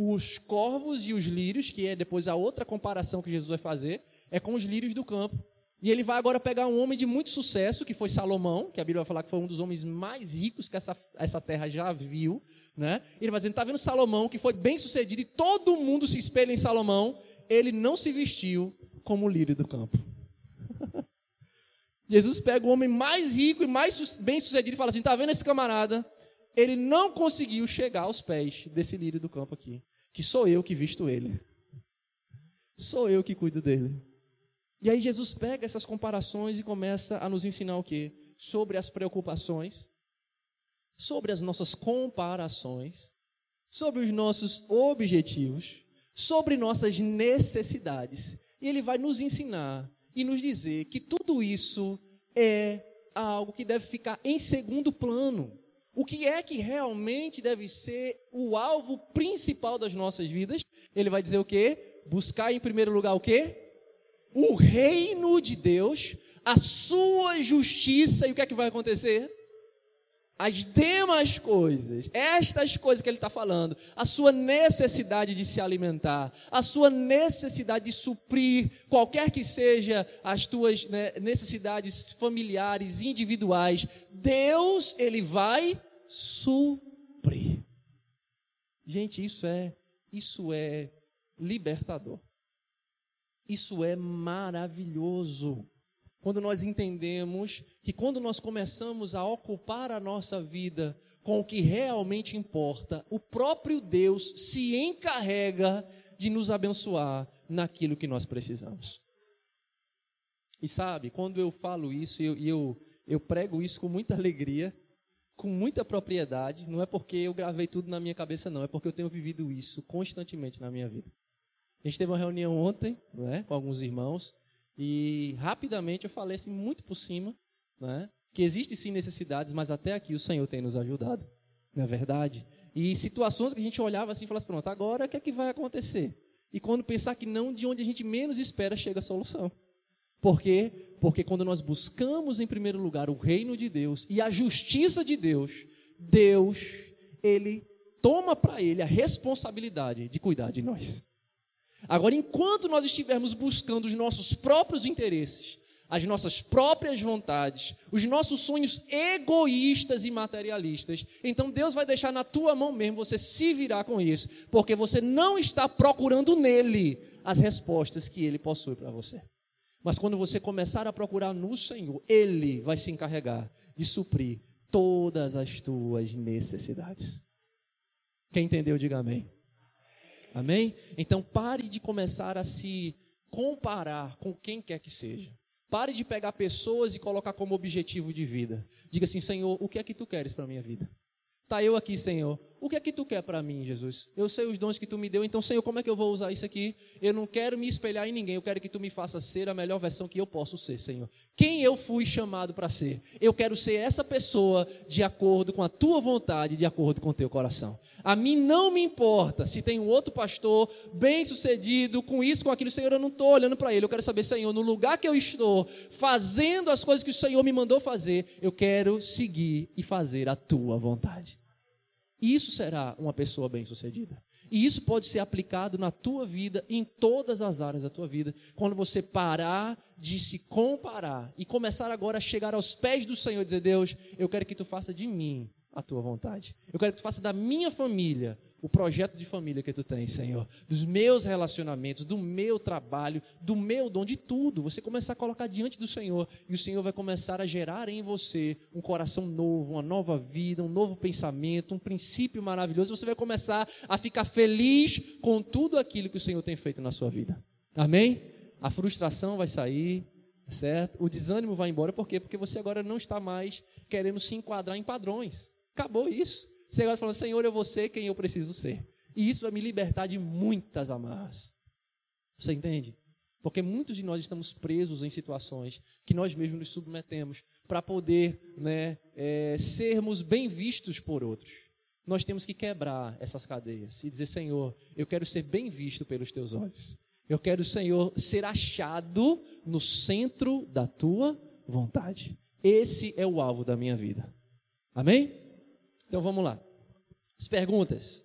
Os corvos e os lírios, que é depois a outra comparação que Jesus vai fazer, é com os lírios do campo. E ele vai agora pegar um homem de muito sucesso, que foi Salomão, que a Bíblia vai falar que foi um dos homens mais ricos que essa, essa terra já viu. Né? Ele vai dizer, está vendo Salomão, que foi bem sucedido, e todo mundo se espelha em Salomão. Ele não se vestiu como o lírio do campo. <laughs> Jesus pega o homem mais rico e mais bem sucedido e fala assim: está vendo esse camarada? Ele não conseguiu chegar aos pés desse lírio do campo aqui. Que sou eu que visto ele. Sou eu que cuido dele. E aí Jesus pega essas comparações e começa a nos ensinar o quê? Sobre as preocupações, sobre as nossas comparações, sobre os nossos objetivos, sobre nossas necessidades. E ele vai nos ensinar e nos dizer que tudo isso é algo que deve ficar em segundo plano. O que é que realmente deve ser o alvo principal das nossas vidas? Ele vai dizer o quê? Buscar em primeiro lugar o quê? o reino de Deus, a sua justiça, e o que é que vai acontecer? As demais coisas, estas coisas que ele está falando, a sua necessidade de se alimentar, a sua necessidade de suprir qualquer que seja as tuas né, necessidades familiares, individuais, Deus, ele vai suprir. Gente, isso é, isso é libertador. Isso é maravilhoso. Quando nós entendemos que quando nós começamos a ocupar a nossa vida com o que realmente importa, o próprio Deus se encarrega de nos abençoar naquilo que nós precisamos. E sabe, quando eu falo isso, eu, eu, eu prego isso com muita alegria, com muita propriedade, não é porque eu gravei tudo na minha cabeça, não, é porque eu tenho vivido isso constantemente na minha vida. A gente teve uma reunião ontem, né, com alguns irmãos, e rapidamente eu falei assim, muito por cima, né, que existe sim necessidades, mas até aqui o Senhor tem nos ajudado, não é verdade? E situações que a gente olhava assim e falava assim, pronto, agora o que é que vai acontecer? E quando pensar que não, de onde a gente menos espera, chega a solução. Por quê? Porque quando nós buscamos em primeiro lugar o reino de Deus e a justiça de Deus, Deus, ele toma para ele a responsabilidade de cuidar de nós. Agora, enquanto nós estivermos buscando os nossos próprios interesses, as nossas próprias vontades, os nossos sonhos egoístas e materialistas, então Deus vai deixar na tua mão mesmo você se virar com isso, porque você não está procurando nele as respostas que ele possui para você. Mas quando você começar a procurar no Senhor, ele vai se encarregar de suprir todas as tuas necessidades. Quem entendeu, diga amém. Amém? Então pare de começar a se comparar com quem quer que seja. Pare de pegar pessoas e colocar como objetivo de vida. Diga assim, Senhor, o que é que tu queres para a minha vida? Tá eu aqui, Senhor. O que é que tu quer para mim, Jesus? Eu sei os dons que tu me deu, então, Senhor, como é que eu vou usar isso aqui? Eu não quero me espelhar em ninguém, eu quero que tu me faça ser a melhor versão que eu posso ser, Senhor. Quem eu fui chamado para ser? Eu quero ser essa pessoa de acordo com a tua vontade, de acordo com o teu coração. A mim não me importa se tem um outro pastor bem sucedido, com isso, com aquilo, Senhor, eu não estou olhando para ele. Eu quero saber, Senhor, no lugar que eu estou, fazendo as coisas que o Senhor me mandou fazer, eu quero seguir e fazer a tua vontade. Isso será uma pessoa bem-sucedida. E isso pode ser aplicado na tua vida, em todas as áreas da tua vida, quando você parar de se comparar e começar agora a chegar aos pés do Senhor e dizer: Deus, eu quero que tu faça de mim a tua vontade. Eu quero que tu faça da minha família o projeto de família que tu tens, Senhor. Dos meus relacionamentos, do meu trabalho, do meu dom, de tudo. Você começar a colocar diante do Senhor e o Senhor vai começar a gerar em você um coração novo, uma nova vida, um novo pensamento, um princípio maravilhoso. Você vai começar a ficar feliz com tudo aquilo que o Senhor tem feito na sua vida. Amém? A frustração vai sair, certo? O desânimo vai embora, por quê? Porque você agora não está mais querendo se enquadrar em padrões. Acabou isso. Você agora falando, Senhor, eu vou ser quem eu preciso ser. E isso vai me libertar de muitas amarras. Você entende? Porque muitos de nós estamos presos em situações que nós mesmos nos submetemos para poder né, é, sermos bem vistos por outros. Nós temos que quebrar essas cadeias e dizer: Senhor, eu quero ser bem visto pelos teus olhos. Eu quero, Senhor, ser achado no centro da tua vontade. Esse é o alvo da minha vida. Amém? Então vamos lá. As perguntas.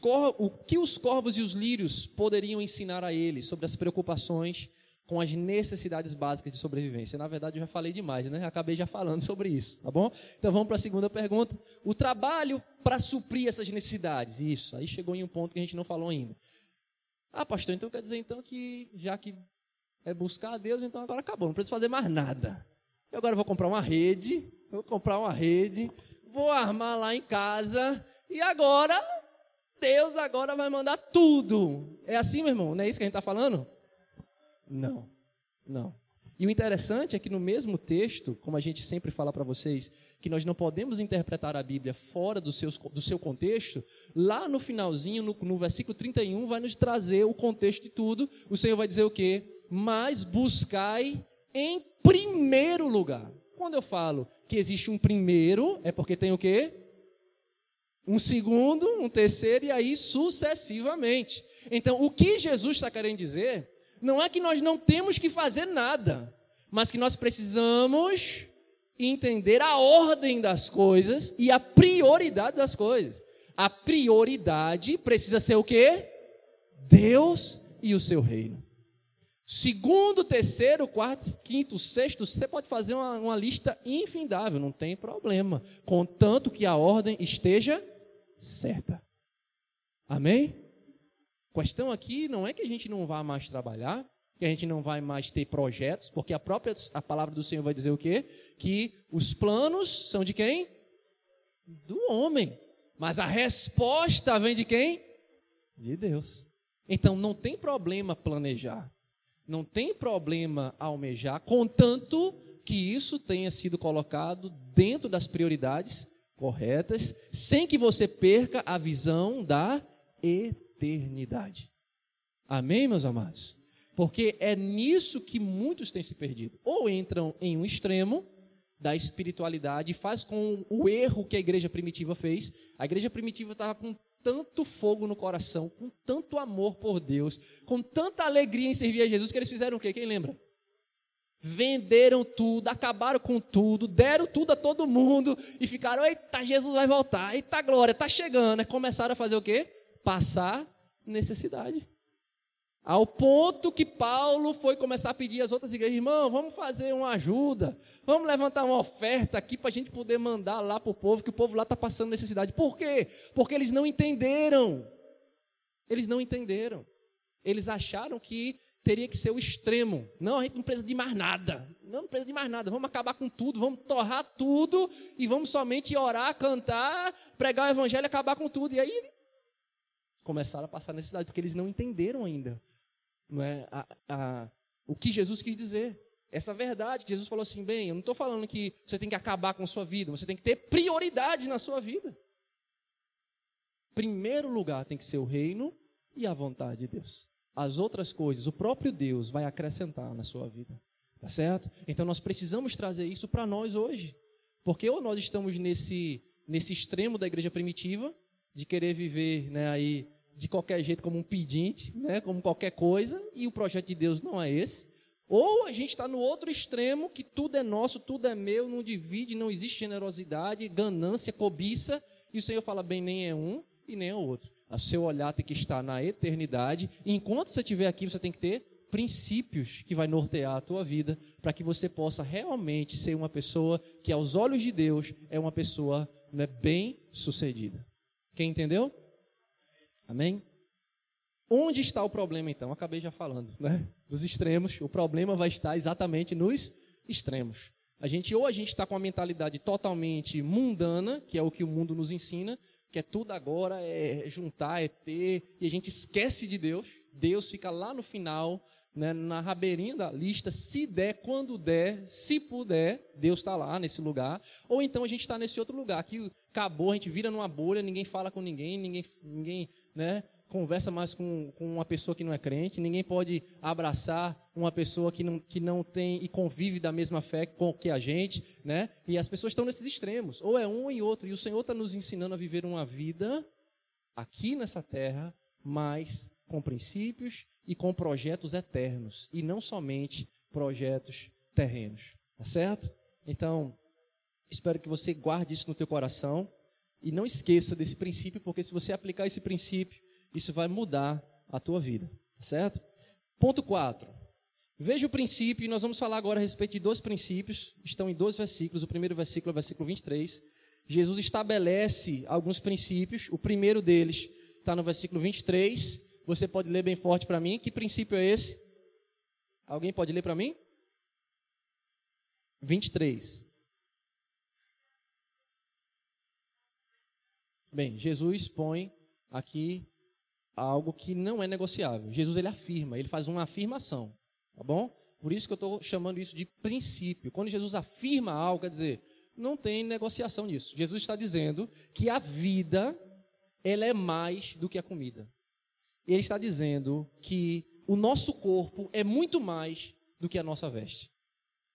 Cor... O que os corvos e os lírios poderiam ensinar a ele sobre as preocupações com as necessidades básicas de sobrevivência? Na verdade, eu já falei demais, né? Acabei já falando <laughs> sobre isso, tá bom? Então vamos para a segunda pergunta. O trabalho para suprir essas necessidades. Isso, aí chegou em um ponto que a gente não falou ainda. Ah, pastor, então quer dizer então que já que é buscar a Deus, então agora acabou, não preciso fazer mais nada. Eu agora vou comprar uma rede, vou comprar uma rede, vou armar lá em casa e agora Deus agora vai mandar tudo. É assim, meu irmão? Não é isso que a gente está falando? Não, não. E o interessante é que no mesmo texto, como a gente sempre fala para vocês, que nós não podemos interpretar a Bíblia fora do, seus, do seu contexto, lá no finalzinho, no, no versículo 31, vai nos trazer o contexto de tudo. O Senhor vai dizer o quê? Mas buscai em primeiro lugar. Quando eu falo que existe um primeiro, é porque tem o quê? Um segundo, um terceiro e aí sucessivamente. Então, o que Jesus está querendo dizer não é que nós não temos que fazer nada, mas que nós precisamos entender a ordem das coisas e a prioridade das coisas. A prioridade precisa ser o quê? Deus e o seu reino. Segundo, terceiro, quarto, quinto, sexto, você pode fazer uma, uma, lista infindável, não tem problema, contanto que a ordem esteja certa. Amém? Questão aqui não é que a gente não vá mais trabalhar, que a gente não vai mais ter projetos, porque a própria a palavra do Senhor vai dizer o quê? Que os planos são de quem? Do homem. Mas a resposta vem de quem? De Deus. Então não tem problema planejar. Não tem problema almejar, contanto que isso tenha sido colocado dentro das prioridades corretas, sem que você perca a visão da eternidade. Amém, meus amados? Porque é nisso que muitos têm se perdido. Ou entram em um extremo da espiritualidade faz com o erro que a igreja primitiva fez. A igreja primitiva estava com tanto fogo no coração, com tanto amor por Deus, com tanta alegria em servir a Jesus, que eles fizeram o quê? Quem lembra? Venderam tudo, acabaram com tudo, deram tudo a todo mundo e ficaram, eita, Jesus vai voltar, eita, glória, está chegando. E começaram a fazer o quê? Passar necessidade. Ao ponto que Paulo foi começar a pedir às outras igrejas, irmão, vamos fazer uma ajuda, vamos levantar uma oferta aqui para a gente poder mandar lá para o povo, que o povo lá está passando necessidade. Por quê? Porque eles não entenderam. Eles não entenderam. Eles acharam que teria que ser o extremo. Não, a gente não precisa de mais nada. Não, precisa de mais nada. Vamos acabar com tudo, vamos torrar tudo e vamos somente orar, cantar, pregar o evangelho e acabar com tudo. E aí começaram a passar necessidade, porque eles não entenderam ainda não é, a, a, o que Jesus quis dizer. Essa verdade, que Jesus falou assim: bem, eu não estou falando que você tem que acabar com a sua vida, você tem que ter prioridade na sua vida. Primeiro lugar tem que ser o reino e a vontade de Deus. As outras coisas, o próprio Deus vai acrescentar na sua vida. Tá certo? Então nós precisamos trazer isso para nós hoje. Porque ou nós estamos nesse, nesse extremo da igreja primitiva, de querer viver né, aí de qualquer jeito como um pedinte, né, como qualquer coisa, e o projeto de Deus não é esse. Ou a gente está no outro extremo, que tudo é nosso, tudo é meu, não divide, não existe generosidade, ganância, cobiça, e o Senhor fala bem, nem é um e nem é outro. O seu olhar tem que estar na eternidade, e enquanto você estiver aqui, você tem que ter princípios que vai nortear a tua vida, para que você possa realmente ser uma pessoa que, aos olhos de Deus, é uma pessoa né, bem sucedida. Quem entendeu? Amém? Onde está o problema então? Acabei já falando, né? Dos extremos. O problema vai estar exatamente nos extremos. A gente ou a gente está com uma mentalidade totalmente mundana, que é o que o mundo nos ensina, que é tudo agora é juntar, é ter, e a gente esquece de Deus. Deus fica lá no final, né, na rabeirinha da lista, se der, quando der, se puder, Deus está lá nesse lugar. Ou então a gente está nesse outro lugar, que acabou, a gente vira numa bolha, ninguém fala com ninguém, ninguém, ninguém né, conversa mais com, com uma pessoa que não é crente, ninguém pode abraçar uma pessoa que não, que não tem e convive da mesma fé com que a gente, né? E as pessoas estão nesses extremos, ou é um ou outro, e o Senhor está nos ensinando a viver uma vida aqui nessa terra, mas com princípios e com projetos eternos e não somente projetos terrenos, tá certo? Então, espero que você guarde isso no teu coração e não esqueça desse princípio, porque se você aplicar esse princípio, isso vai mudar a tua vida, tá certo? Ponto 4. Veja o princípio, e nós vamos falar agora a respeito de dois princípios, estão em dois versículos. O primeiro versículo é o versículo 23. Jesus estabelece alguns princípios, o primeiro deles está no versículo 23, você pode ler bem forte para mim. Que princípio é esse? Alguém pode ler para mim? 23. Bem, Jesus põe aqui algo que não é negociável. Jesus ele afirma, ele faz uma afirmação, tá bom? Por isso que eu estou chamando isso de princípio. Quando Jesus afirma algo, quer dizer, não tem negociação nisso. Jesus está dizendo que a vida ela é mais do que a comida ele está dizendo que o nosso corpo é muito mais do que a nossa veste.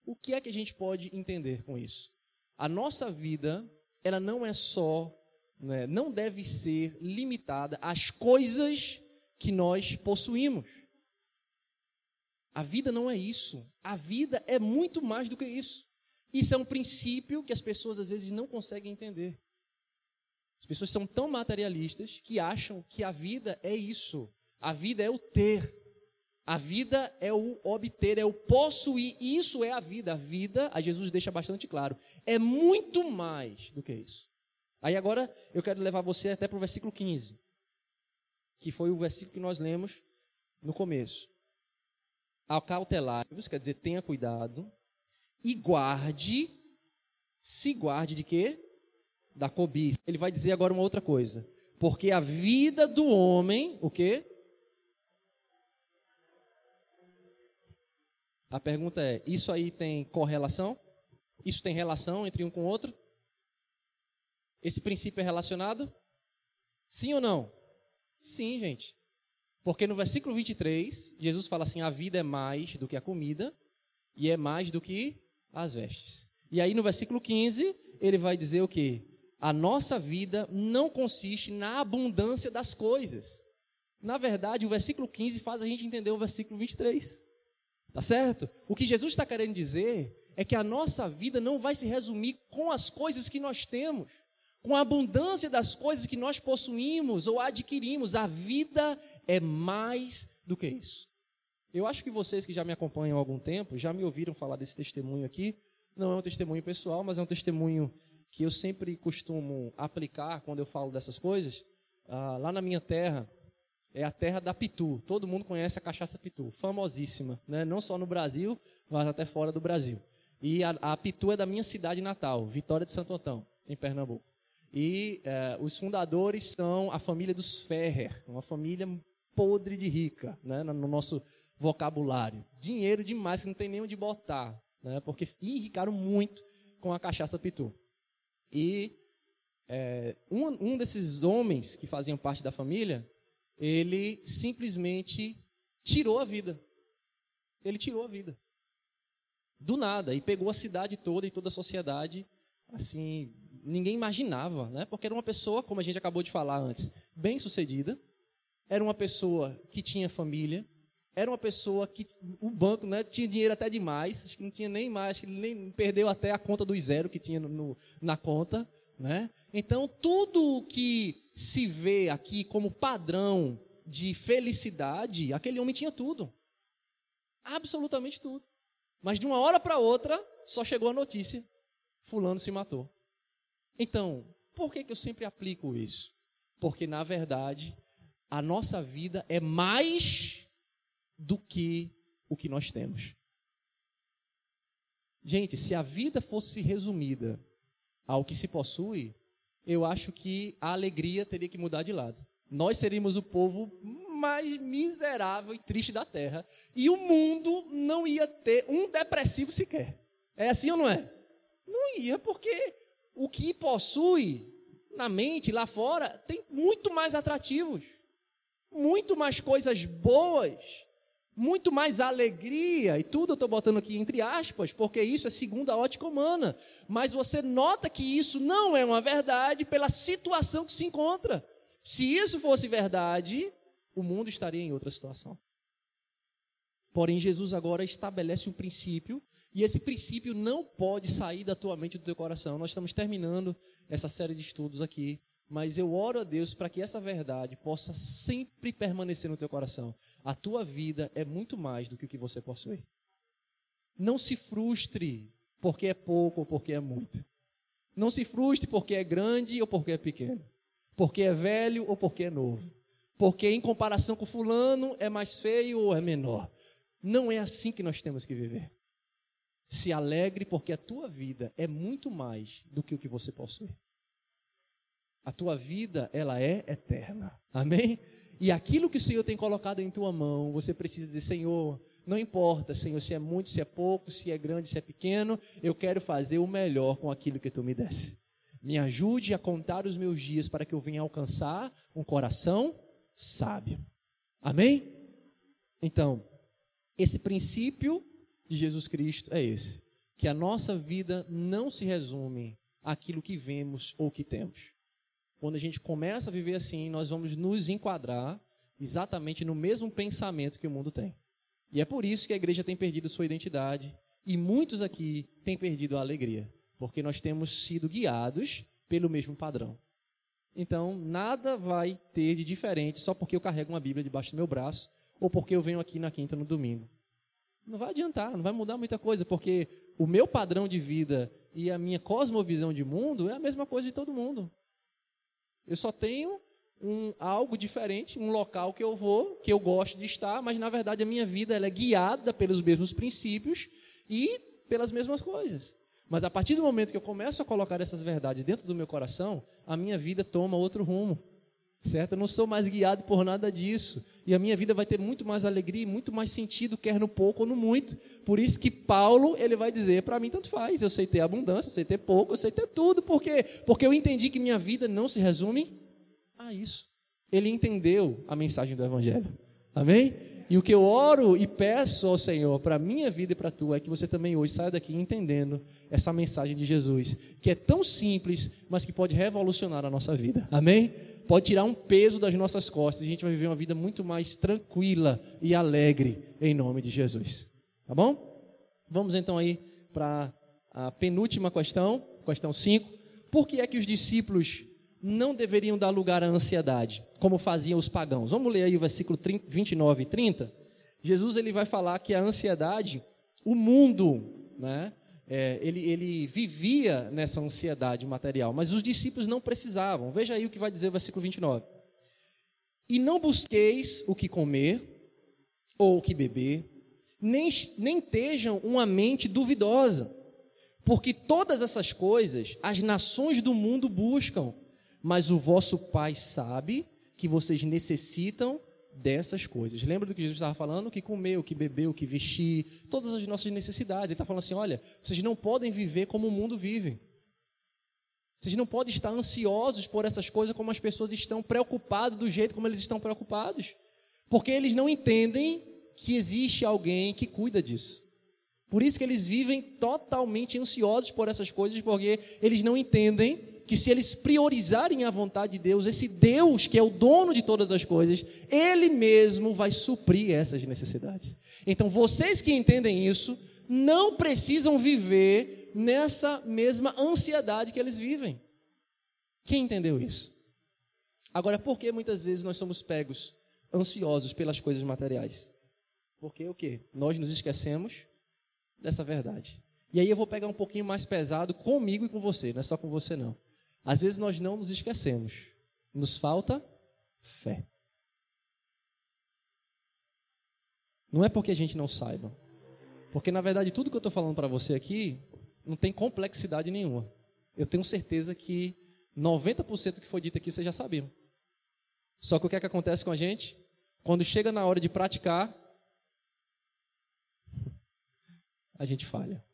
O que é que a gente pode entender com isso? A nossa vida, ela não é só, né, não deve ser limitada às coisas que nós possuímos. A vida não é isso. A vida é muito mais do que isso. Isso é um princípio que as pessoas às vezes não conseguem entender. As pessoas são tão materialistas que acham que a vida é isso. A vida é o ter. A vida é o obter, é o possuir. Isso é a vida. A vida, a Jesus deixa bastante claro, é muito mais do que isso. Aí agora eu quero levar você até para o versículo 15, que foi o versículo que nós lemos no começo. Acautelai-vos, quer dizer, tenha cuidado e guarde, se guarde de quê? Da cobiça. Ele vai dizer agora uma outra coisa. Porque a vida do homem, o quê? A pergunta é: isso aí tem correlação? Isso tem relação entre um com o outro? Esse princípio é relacionado? Sim ou não? Sim, gente. Porque no versículo 23, Jesus fala assim: a vida é mais do que a comida e é mais do que as vestes. E aí no versículo 15, ele vai dizer o quê? A nossa vida não consiste na abundância das coisas. Na verdade, o versículo 15 faz a gente entender o versículo 23. Tá certo? O que Jesus está querendo dizer é que a nossa vida não vai se resumir com as coisas que nós temos, com a abundância das coisas que nós possuímos ou adquirimos. A vida é mais do que isso. Eu acho que vocês que já me acompanham há algum tempo já me ouviram falar desse testemunho aqui. Não é um testemunho pessoal, mas é um testemunho que eu sempre costumo aplicar quando eu falo dessas coisas. Ah, lá na minha terra, é a terra da Pitu. Todo mundo conhece a cachaça Pitu, famosíssima, né? não só no Brasil, mas até fora do Brasil. E a, a Pitu é da minha cidade natal, Vitória de Santo Antão, em Pernambuco. E eh, os fundadores são a família dos Ferrer, uma família podre de rica, né? no nosso vocabulário. Dinheiro demais, que não tem nem onde botar, né? porque enricaram muito com a cachaça Pitu. E é, um, um desses homens que faziam parte da família, ele simplesmente tirou a vida. Ele tirou a vida. Do nada. E pegou a cidade toda e toda a sociedade. Assim, ninguém imaginava, né? Porque era uma pessoa, como a gente acabou de falar antes, bem sucedida. Era uma pessoa que tinha família. Era uma pessoa que o banco né, tinha dinheiro até demais. Acho que não tinha nem mais. Acho que nem perdeu até a conta do zero que tinha no, na conta. Né? Então, tudo que se vê aqui como padrão de felicidade, aquele homem tinha tudo. Absolutamente tudo. Mas de uma hora para outra, só chegou a notícia: Fulano se matou. Então, por que, que eu sempre aplico isso? Porque, na verdade, a nossa vida é mais do que o que nós temos. Gente, se a vida fosse resumida ao que se possui, eu acho que a alegria teria que mudar de lado. Nós seríamos o povo mais miserável e triste da terra. E o mundo não ia ter um depressivo sequer. É assim ou não é? Não ia, porque o que possui na mente, lá fora, tem muito mais atrativos, muito mais coisas boas, muito mais alegria, e tudo eu estou botando aqui entre aspas, porque isso é segundo a ótica humana. Mas você nota que isso não é uma verdade pela situação que se encontra. Se isso fosse verdade, o mundo estaria em outra situação. Porém, Jesus agora estabelece um princípio, e esse princípio não pode sair da tua mente e do teu coração. Nós estamos terminando essa série de estudos aqui mas eu oro a Deus para que essa verdade possa sempre permanecer no teu coração. A tua vida é muito mais do que o que você possui. Não se frustre porque é pouco ou porque é muito. Não se frustre porque é grande ou porque é pequeno. Porque é velho ou porque é novo. Porque em comparação com fulano é mais feio ou é menor. Não é assim que nós temos que viver. Se alegre porque a tua vida é muito mais do que o que você possui. A tua vida, ela é eterna. Amém? E aquilo que o Senhor tem colocado em tua mão, você precisa dizer: Senhor, não importa, Senhor, se é muito, se é pouco, se é grande, se é pequeno, eu quero fazer o melhor com aquilo que tu me desse. Me ajude a contar os meus dias para que eu venha alcançar um coração sábio. Amém? Então, esse princípio de Jesus Cristo é esse: que a nossa vida não se resume àquilo que vemos ou que temos. Quando a gente começa a viver assim, nós vamos nos enquadrar exatamente no mesmo pensamento que o mundo tem. E é por isso que a igreja tem perdido sua identidade e muitos aqui têm perdido a alegria, porque nós temos sido guiados pelo mesmo padrão. Então, nada vai ter de diferente só porque eu carrego uma Bíblia debaixo do meu braço ou porque eu venho aqui na quinta no domingo. Não vai adiantar, não vai mudar muita coisa, porque o meu padrão de vida e a minha cosmovisão de mundo é a mesma coisa de todo mundo. Eu só tenho um, algo diferente, um local que eu vou, que eu gosto de estar, mas na verdade a minha vida ela é guiada pelos mesmos princípios e pelas mesmas coisas. Mas a partir do momento que eu começo a colocar essas verdades dentro do meu coração, a minha vida toma outro rumo. Certo? Eu não sou mais guiado por nada disso. E a minha vida vai ter muito mais alegria, muito mais sentido, quer no pouco ou no muito. Por isso que Paulo, ele vai dizer, para mim tanto faz, eu sei ter abundância, eu sei ter pouco, eu sei ter tudo, por quê? Porque eu entendi que minha vida não se resume a isso. Ele entendeu a mensagem do evangelho. Amém? E o que eu oro e peço ao Senhor para a minha vida e para a tua é que você também hoje saia daqui entendendo essa mensagem de Jesus, que é tão simples, mas que pode revolucionar a nossa vida. Amém? Pode tirar um peso das nossas costas e a gente vai viver uma vida muito mais tranquila e alegre em nome de Jesus. Tá bom? Vamos então aí para a penúltima questão, questão 5. Por que é que os discípulos não deveriam dar lugar à ansiedade, como faziam os pagãos. Vamos ler aí o versículo 30, 29 e 30. Jesus ele vai falar que a ansiedade, o mundo, né, é, ele, ele vivia nessa ansiedade material, mas os discípulos não precisavam. Veja aí o que vai dizer o versículo 29. E não busqueis o que comer ou o que beber, nem, nem estejam uma mente duvidosa, porque todas essas coisas as nações do mundo buscam, mas o vosso Pai sabe que vocês necessitam dessas coisas. Lembra do que Jesus estava falando? Que comer, o que beber, o que vestir, todas as nossas necessidades. Ele está falando assim: olha, vocês não podem viver como o mundo vive. Vocês não podem estar ansiosos por essas coisas como as pessoas estão, preocupados do jeito como eles estão preocupados. Porque eles não entendem que existe alguém que cuida disso. Por isso que eles vivem totalmente ansiosos por essas coisas, porque eles não entendem que se eles priorizarem a vontade de Deus, esse Deus que é o dono de todas as coisas, ele mesmo vai suprir essas necessidades. Então, vocês que entendem isso, não precisam viver nessa mesma ansiedade que eles vivem. Quem entendeu isso? Agora, por que muitas vezes nós somos pegos ansiosos pelas coisas materiais? Porque o quê? Nós nos esquecemos dessa verdade. E aí eu vou pegar um pouquinho mais pesado comigo e com você, não é só com você não. Às vezes nós não nos esquecemos. Nos falta fé. Não é porque a gente não saiba. Porque na verdade tudo que eu estou falando para você aqui não tem complexidade nenhuma. Eu tenho certeza que 90% do que foi dito aqui vocês já sabiam. Só que o que é que acontece com a gente? Quando chega na hora de praticar, <laughs> a gente falha.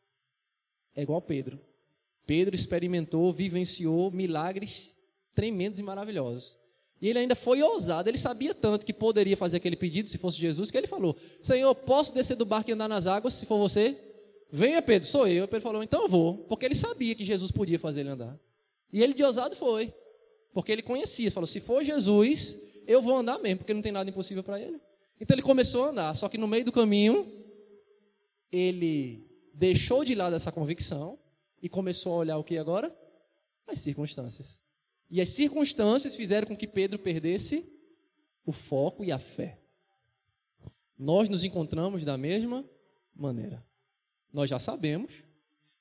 É igual Pedro. Pedro experimentou, vivenciou milagres tremendos e maravilhosos. E ele ainda foi ousado, ele sabia tanto que poderia fazer aquele pedido se fosse Jesus, que ele falou: Senhor, posso descer do barco e andar nas águas se for você? Venha, Pedro, sou eu. Pedro falou: Então eu vou, porque ele sabia que Jesus podia fazer ele andar. E ele de ousado foi, porque ele conhecia. Falou: Se for Jesus, eu vou andar mesmo, porque não tem nada impossível para ele. Então ele começou a andar, só que no meio do caminho, ele deixou de lado essa convicção e começou a olhar o que agora? As circunstâncias. E as circunstâncias fizeram com que Pedro perdesse o foco e a fé. Nós nos encontramos da mesma maneira. Nós já sabemos,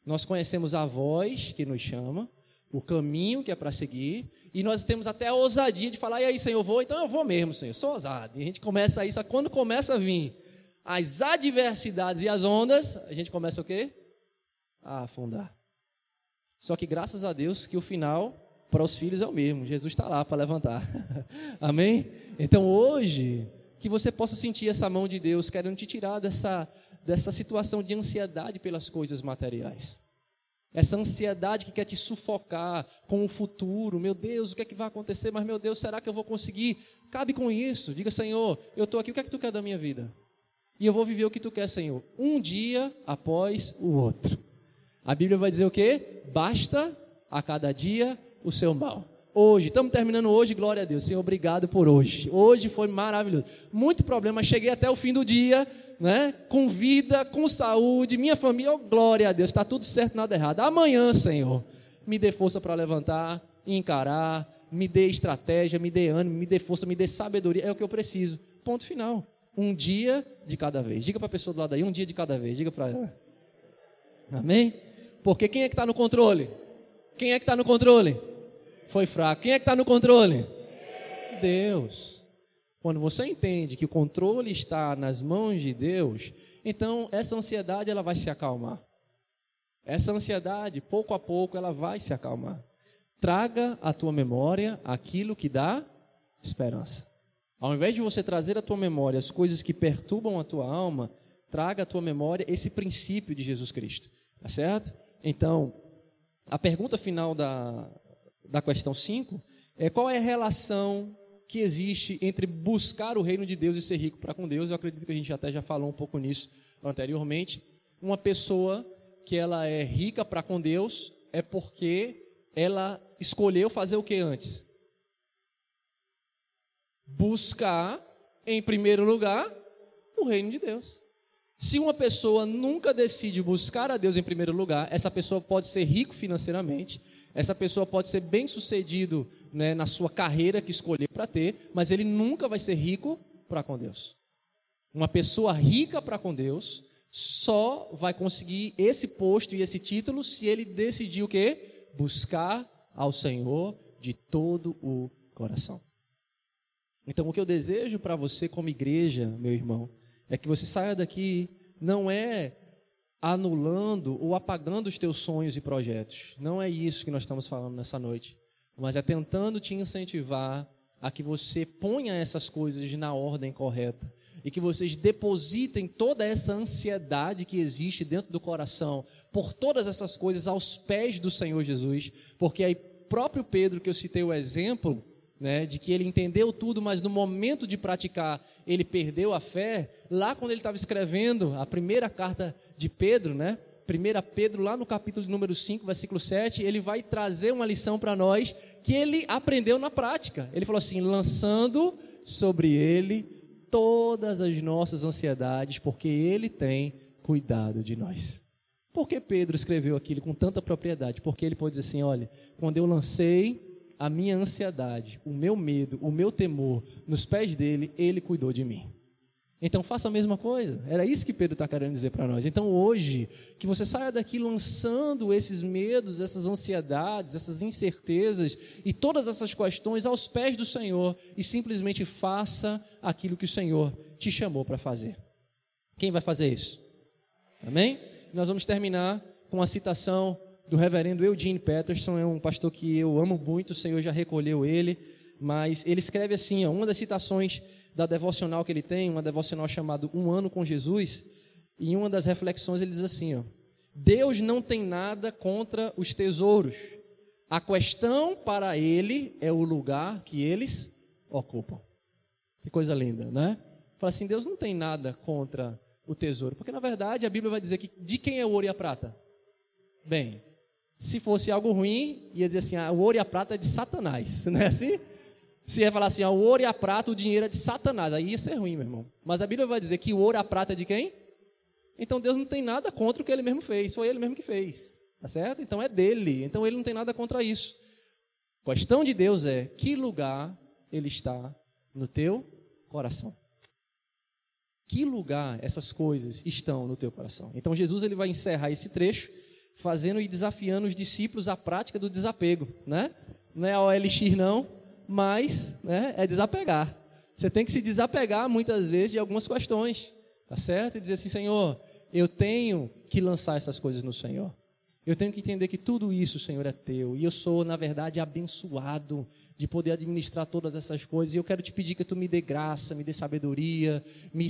nós conhecemos a voz que nos chama, o caminho que é para seguir, e nós temos até a ousadia de falar: e aí, Senhor, eu vou? Então eu vou mesmo, Senhor, sou ousado. E a gente começa isso, quando começa a vir as adversidades e as ondas, a gente começa o quê? A afundar. Só que graças a Deus que o final para os filhos é o mesmo. Jesus está lá para levantar. <laughs> Amém? Então hoje, que você possa sentir essa mão de Deus querendo te tirar dessa, dessa situação de ansiedade pelas coisas materiais. Essa ansiedade que quer te sufocar com o futuro. Meu Deus, o que é que vai acontecer? Mas, meu Deus, será que eu vou conseguir? Cabe com isso. Diga, Senhor, eu estou aqui, o que é que tu quer da minha vida? E eu vou viver o que tu quer, Senhor. Um dia após o outro. A Bíblia vai dizer o quê? Basta a cada dia o seu mal. Hoje, estamos terminando hoje, glória a Deus. Senhor, obrigado por hoje. Hoje foi maravilhoso. Muito problema, cheguei até o fim do dia, né? Com vida, com saúde, minha família, oh, glória a Deus. Está tudo certo, nada errado. Amanhã, Senhor, me dê força para levantar, encarar, me dê estratégia, me dê ânimo, me dê força, me dê sabedoria. É o que eu preciso. Ponto final. Um dia de cada vez. Diga para a pessoa do lado aí, um dia de cada vez. Diga para ela. Amém? Porque quem é que está no controle? Quem é que está no controle? Foi fraco. Quem é que está no controle? Deus. Quando você entende que o controle está nas mãos de Deus, então essa ansiedade ela vai se acalmar. Essa ansiedade, pouco a pouco, ela vai se acalmar. Traga à tua memória aquilo que dá esperança. Ao invés de você trazer à tua memória as coisas que perturbam a tua alma, traga à tua memória esse princípio de Jesus Cristo. Tá certo? Então, a pergunta final da, da questão 5 é qual é a relação que existe entre buscar o reino de Deus e ser rico para com Deus. Eu acredito que a gente até já falou um pouco nisso anteriormente. Uma pessoa que ela é rica para com Deus é porque ela escolheu fazer o que antes? buscar, em primeiro lugar, o reino de Deus. Se uma pessoa nunca decide buscar a Deus em primeiro lugar, essa pessoa pode ser rico financeiramente, essa pessoa pode ser bem sucedido né, na sua carreira que escolher para ter, mas ele nunca vai ser rico para com Deus. Uma pessoa rica para com Deus só vai conseguir esse posto e esse título se ele decidir o quê? Buscar ao Senhor de todo o coração. Então, o que eu desejo para você como igreja, meu irmão, é que você saia daqui não é anulando ou apagando os teus sonhos e projetos. Não é isso que nós estamos falando nessa noite, mas é tentando te incentivar a que você ponha essas coisas na ordem correta e que vocês depositem toda essa ansiedade que existe dentro do coração por todas essas coisas aos pés do Senhor Jesus, porque aí próprio Pedro que eu citei o exemplo, né, de que ele entendeu tudo, mas no momento de praticar ele perdeu a fé, lá quando ele estava escrevendo a primeira carta de Pedro, né, 1 Pedro, lá no capítulo número 5, versículo 7, ele vai trazer uma lição para nós que ele aprendeu na prática. Ele falou assim: lançando sobre ele todas as nossas ansiedades, porque ele tem cuidado de nós. Por que Pedro escreveu aquilo com tanta propriedade? Porque ele pode dizer assim: olha, quando eu lancei a minha ansiedade, o meu medo, o meu temor nos pés dele, ele cuidou de mim. Então faça a mesma coisa. Era isso que Pedro está querendo dizer para nós. Então hoje, que você saia daqui lançando esses medos, essas ansiedades, essas incertezas e todas essas questões aos pés do Senhor e simplesmente faça aquilo que o Senhor te chamou para fazer. Quem vai fazer isso? Amém? Nós vamos terminar com a citação do reverendo Eugene Peterson, é um pastor que eu amo muito, o Senhor já recolheu ele, mas ele escreve assim, ó, uma das citações da devocional que ele tem, uma devocional chamada Um Ano com Jesus, e em uma das reflexões ele diz assim, ó, Deus não tem nada contra os tesouros. A questão para ele é o lugar que eles ocupam. Que coisa linda, né? Fala assim, Deus não tem nada contra o tesouro, porque na verdade a Bíblia vai dizer que de quem é o ouro e a prata? Bem, se fosse algo ruim, ia dizer assim: ah, o ouro e a prata é de Satanás, <laughs> não é assim? Se ia falar assim: ah, o ouro e a prata, o dinheiro é de Satanás, aí ia ser ruim, meu irmão. Mas a Bíblia vai dizer que o ouro e a prata é de quem? Então Deus não tem nada contra o que ele mesmo fez, foi ele mesmo que fez, tá certo? Então é dele, então ele não tem nada contra isso. Questão de Deus é: que lugar ele está no teu coração? Que lugar essas coisas estão no teu coração? Então Jesus ele vai encerrar esse trecho fazendo e desafiando os discípulos à prática do desapego, né? Não é a OLX não, mas né, é desapegar. Você tem que se desapegar muitas vezes de algumas questões, tá certo? E dizer assim, Senhor, eu tenho que lançar essas coisas no Senhor. Eu tenho que entender que tudo isso, Senhor, é teu. E eu sou, na verdade, abençoado de poder administrar todas essas coisas. E eu quero te pedir que tu me dê graça, me dê sabedoria, me,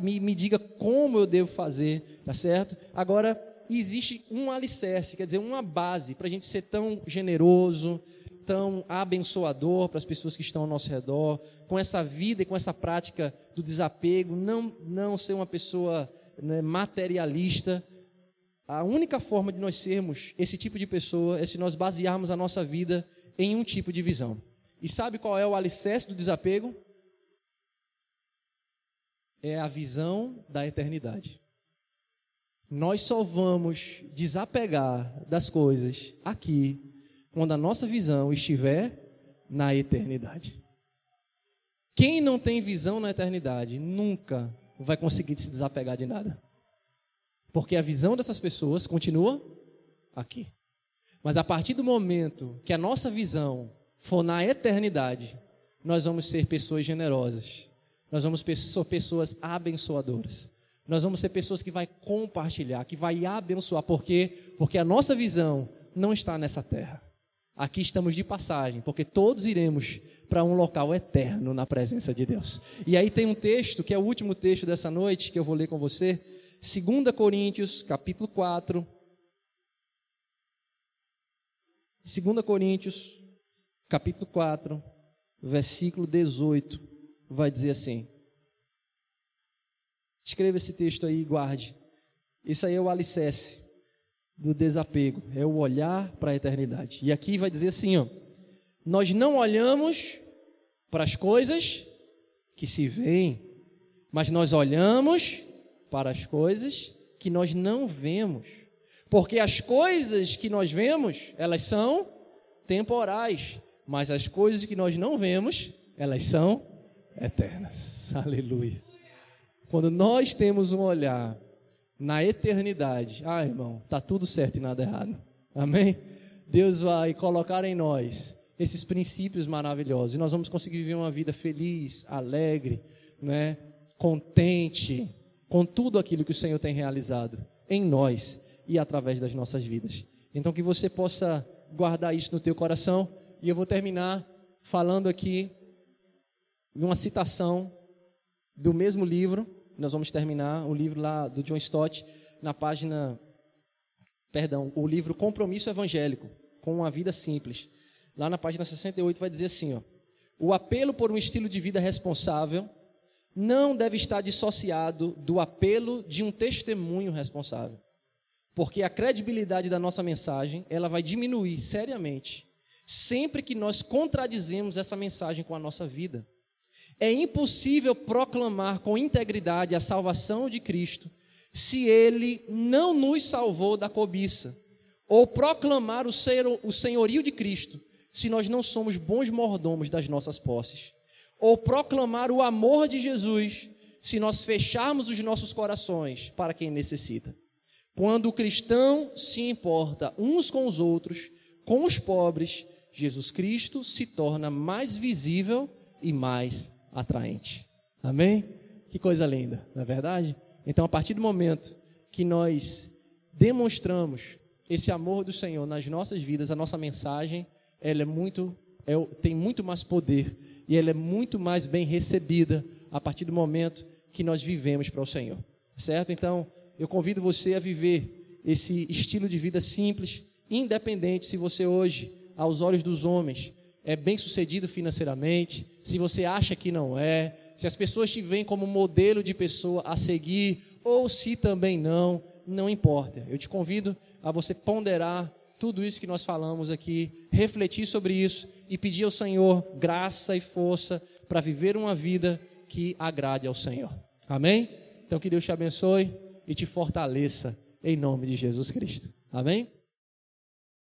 me, me diga como eu devo fazer, tá certo? Agora, existe um alicerce, quer dizer, uma base para a gente ser tão generoso, tão abençoador para as pessoas que estão ao nosso redor, com essa vida e com essa prática do desapego, não, não ser uma pessoa né, materialista. A única forma de nós sermos esse tipo de pessoa é se nós basearmos a nossa vida em um tipo de visão. E sabe qual é o alicerce do desapego? É a visão da eternidade. Nós só vamos desapegar das coisas aqui quando a nossa visão estiver na eternidade. Quem não tem visão na eternidade nunca vai conseguir se desapegar de nada. Porque a visão dessas pessoas continua aqui. Mas a partir do momento que a nossa visão for na eternidade, nós vamos ser pessoas generosas. Nós vamos ser pessoas abençoadoras. Nós vamos ser pessoas que vai compartilhar, que vai abençoar. Por quê? Porque a nossa visão não está nessa terra. Aqui estamos de passagem, porque todos iremos para um local eterno na presença de Deus. E aí tem um texto, que é o último texto dessa noite, que eu vou ler com você. 2 Coríntios, capítulo 4. 2 Coríntios, capítulo 4, versículo 18, vai dizer assim: Escreva esse texto aí e guarde. Isso aí é o alicerce do desapego, é o olhar para a eternidade. E aqui vai dizer assim, ó: Nós não olhamos para as coisas que se veem, mas nós olhamos para as coisas que nós não vemos. Porque as coisas que nós vemos, elas são temporais, mas as coisas que nós não vemos, elas são eternas. <laughs> Aleluia. Quando nós temos um olhar na eternidade, ah, irmão, tá tudo certo e nada errado. Amém? Deus vai colocar em nós esses princípios maravilhosos e nós vamos conseguir viver uma vida feliz, alegre, né? contente com tudo aquilo que o Senhor tem realizado em nós e através das nossas vidas. Então que você possa guardar isso no teu coração e eu vou terminar falando aqui uma citação do mesmo livro. Nós vamos terminar o livro lá do John Stott na página perdão, o livro Compromisso Evangélico com uma vida simples. Lá na página 68 vai dizer assim, ó: O apelo por um estilo de vida responsável não deve estar dissociado do apelo de um testemunho responsável. Porque a credibilidade da nossa mensagem, ela vai diminuir seriamente sempre que nós contradizemos essa mensagem com a nossa vida. É impossível proclamar com integridade a salvação de Cristo se ele não nos salvou da cobiça, ou proclamar o senhorio de Cristo se nós não somos bons mordomos das nossas posses, ou proclamar o amor de Jesus se nós fecharmos os nossos corações para quem necessita. Quando o cristão se importa uns com os outros, com os pobres, Jesus Cristo se torna mais visível e mais atraente. Amém? Que coisa linda, não é verdade? Então, a partir do momento que nós demonstramos esse amor do Senhor nas nossas vidas, a nossa mensagem, ela é muito, é, tem muito mais poder e ela é muito mais bem recebida a partir do momento que nós vivemos para o Senhor. Certo? Então, eu convido você a viver esse estilo de vida simples, independente se você hoje, aos olhos dos homens, é bem sucedido financeiramente, se você acha que não é, se as pessoas te veem como modelo de pessoa a seguir, ou se também não, não importa. Eu te convido a você ponderar tudo isso que nós falamos aqui, refletir sobre isso e pedir ao Senhor graça e força para viver uma vida que agrade ao Senhor. Amém? Então que Deus te abençoe e te fortaleça em nome de Jesus Cristo. Amém?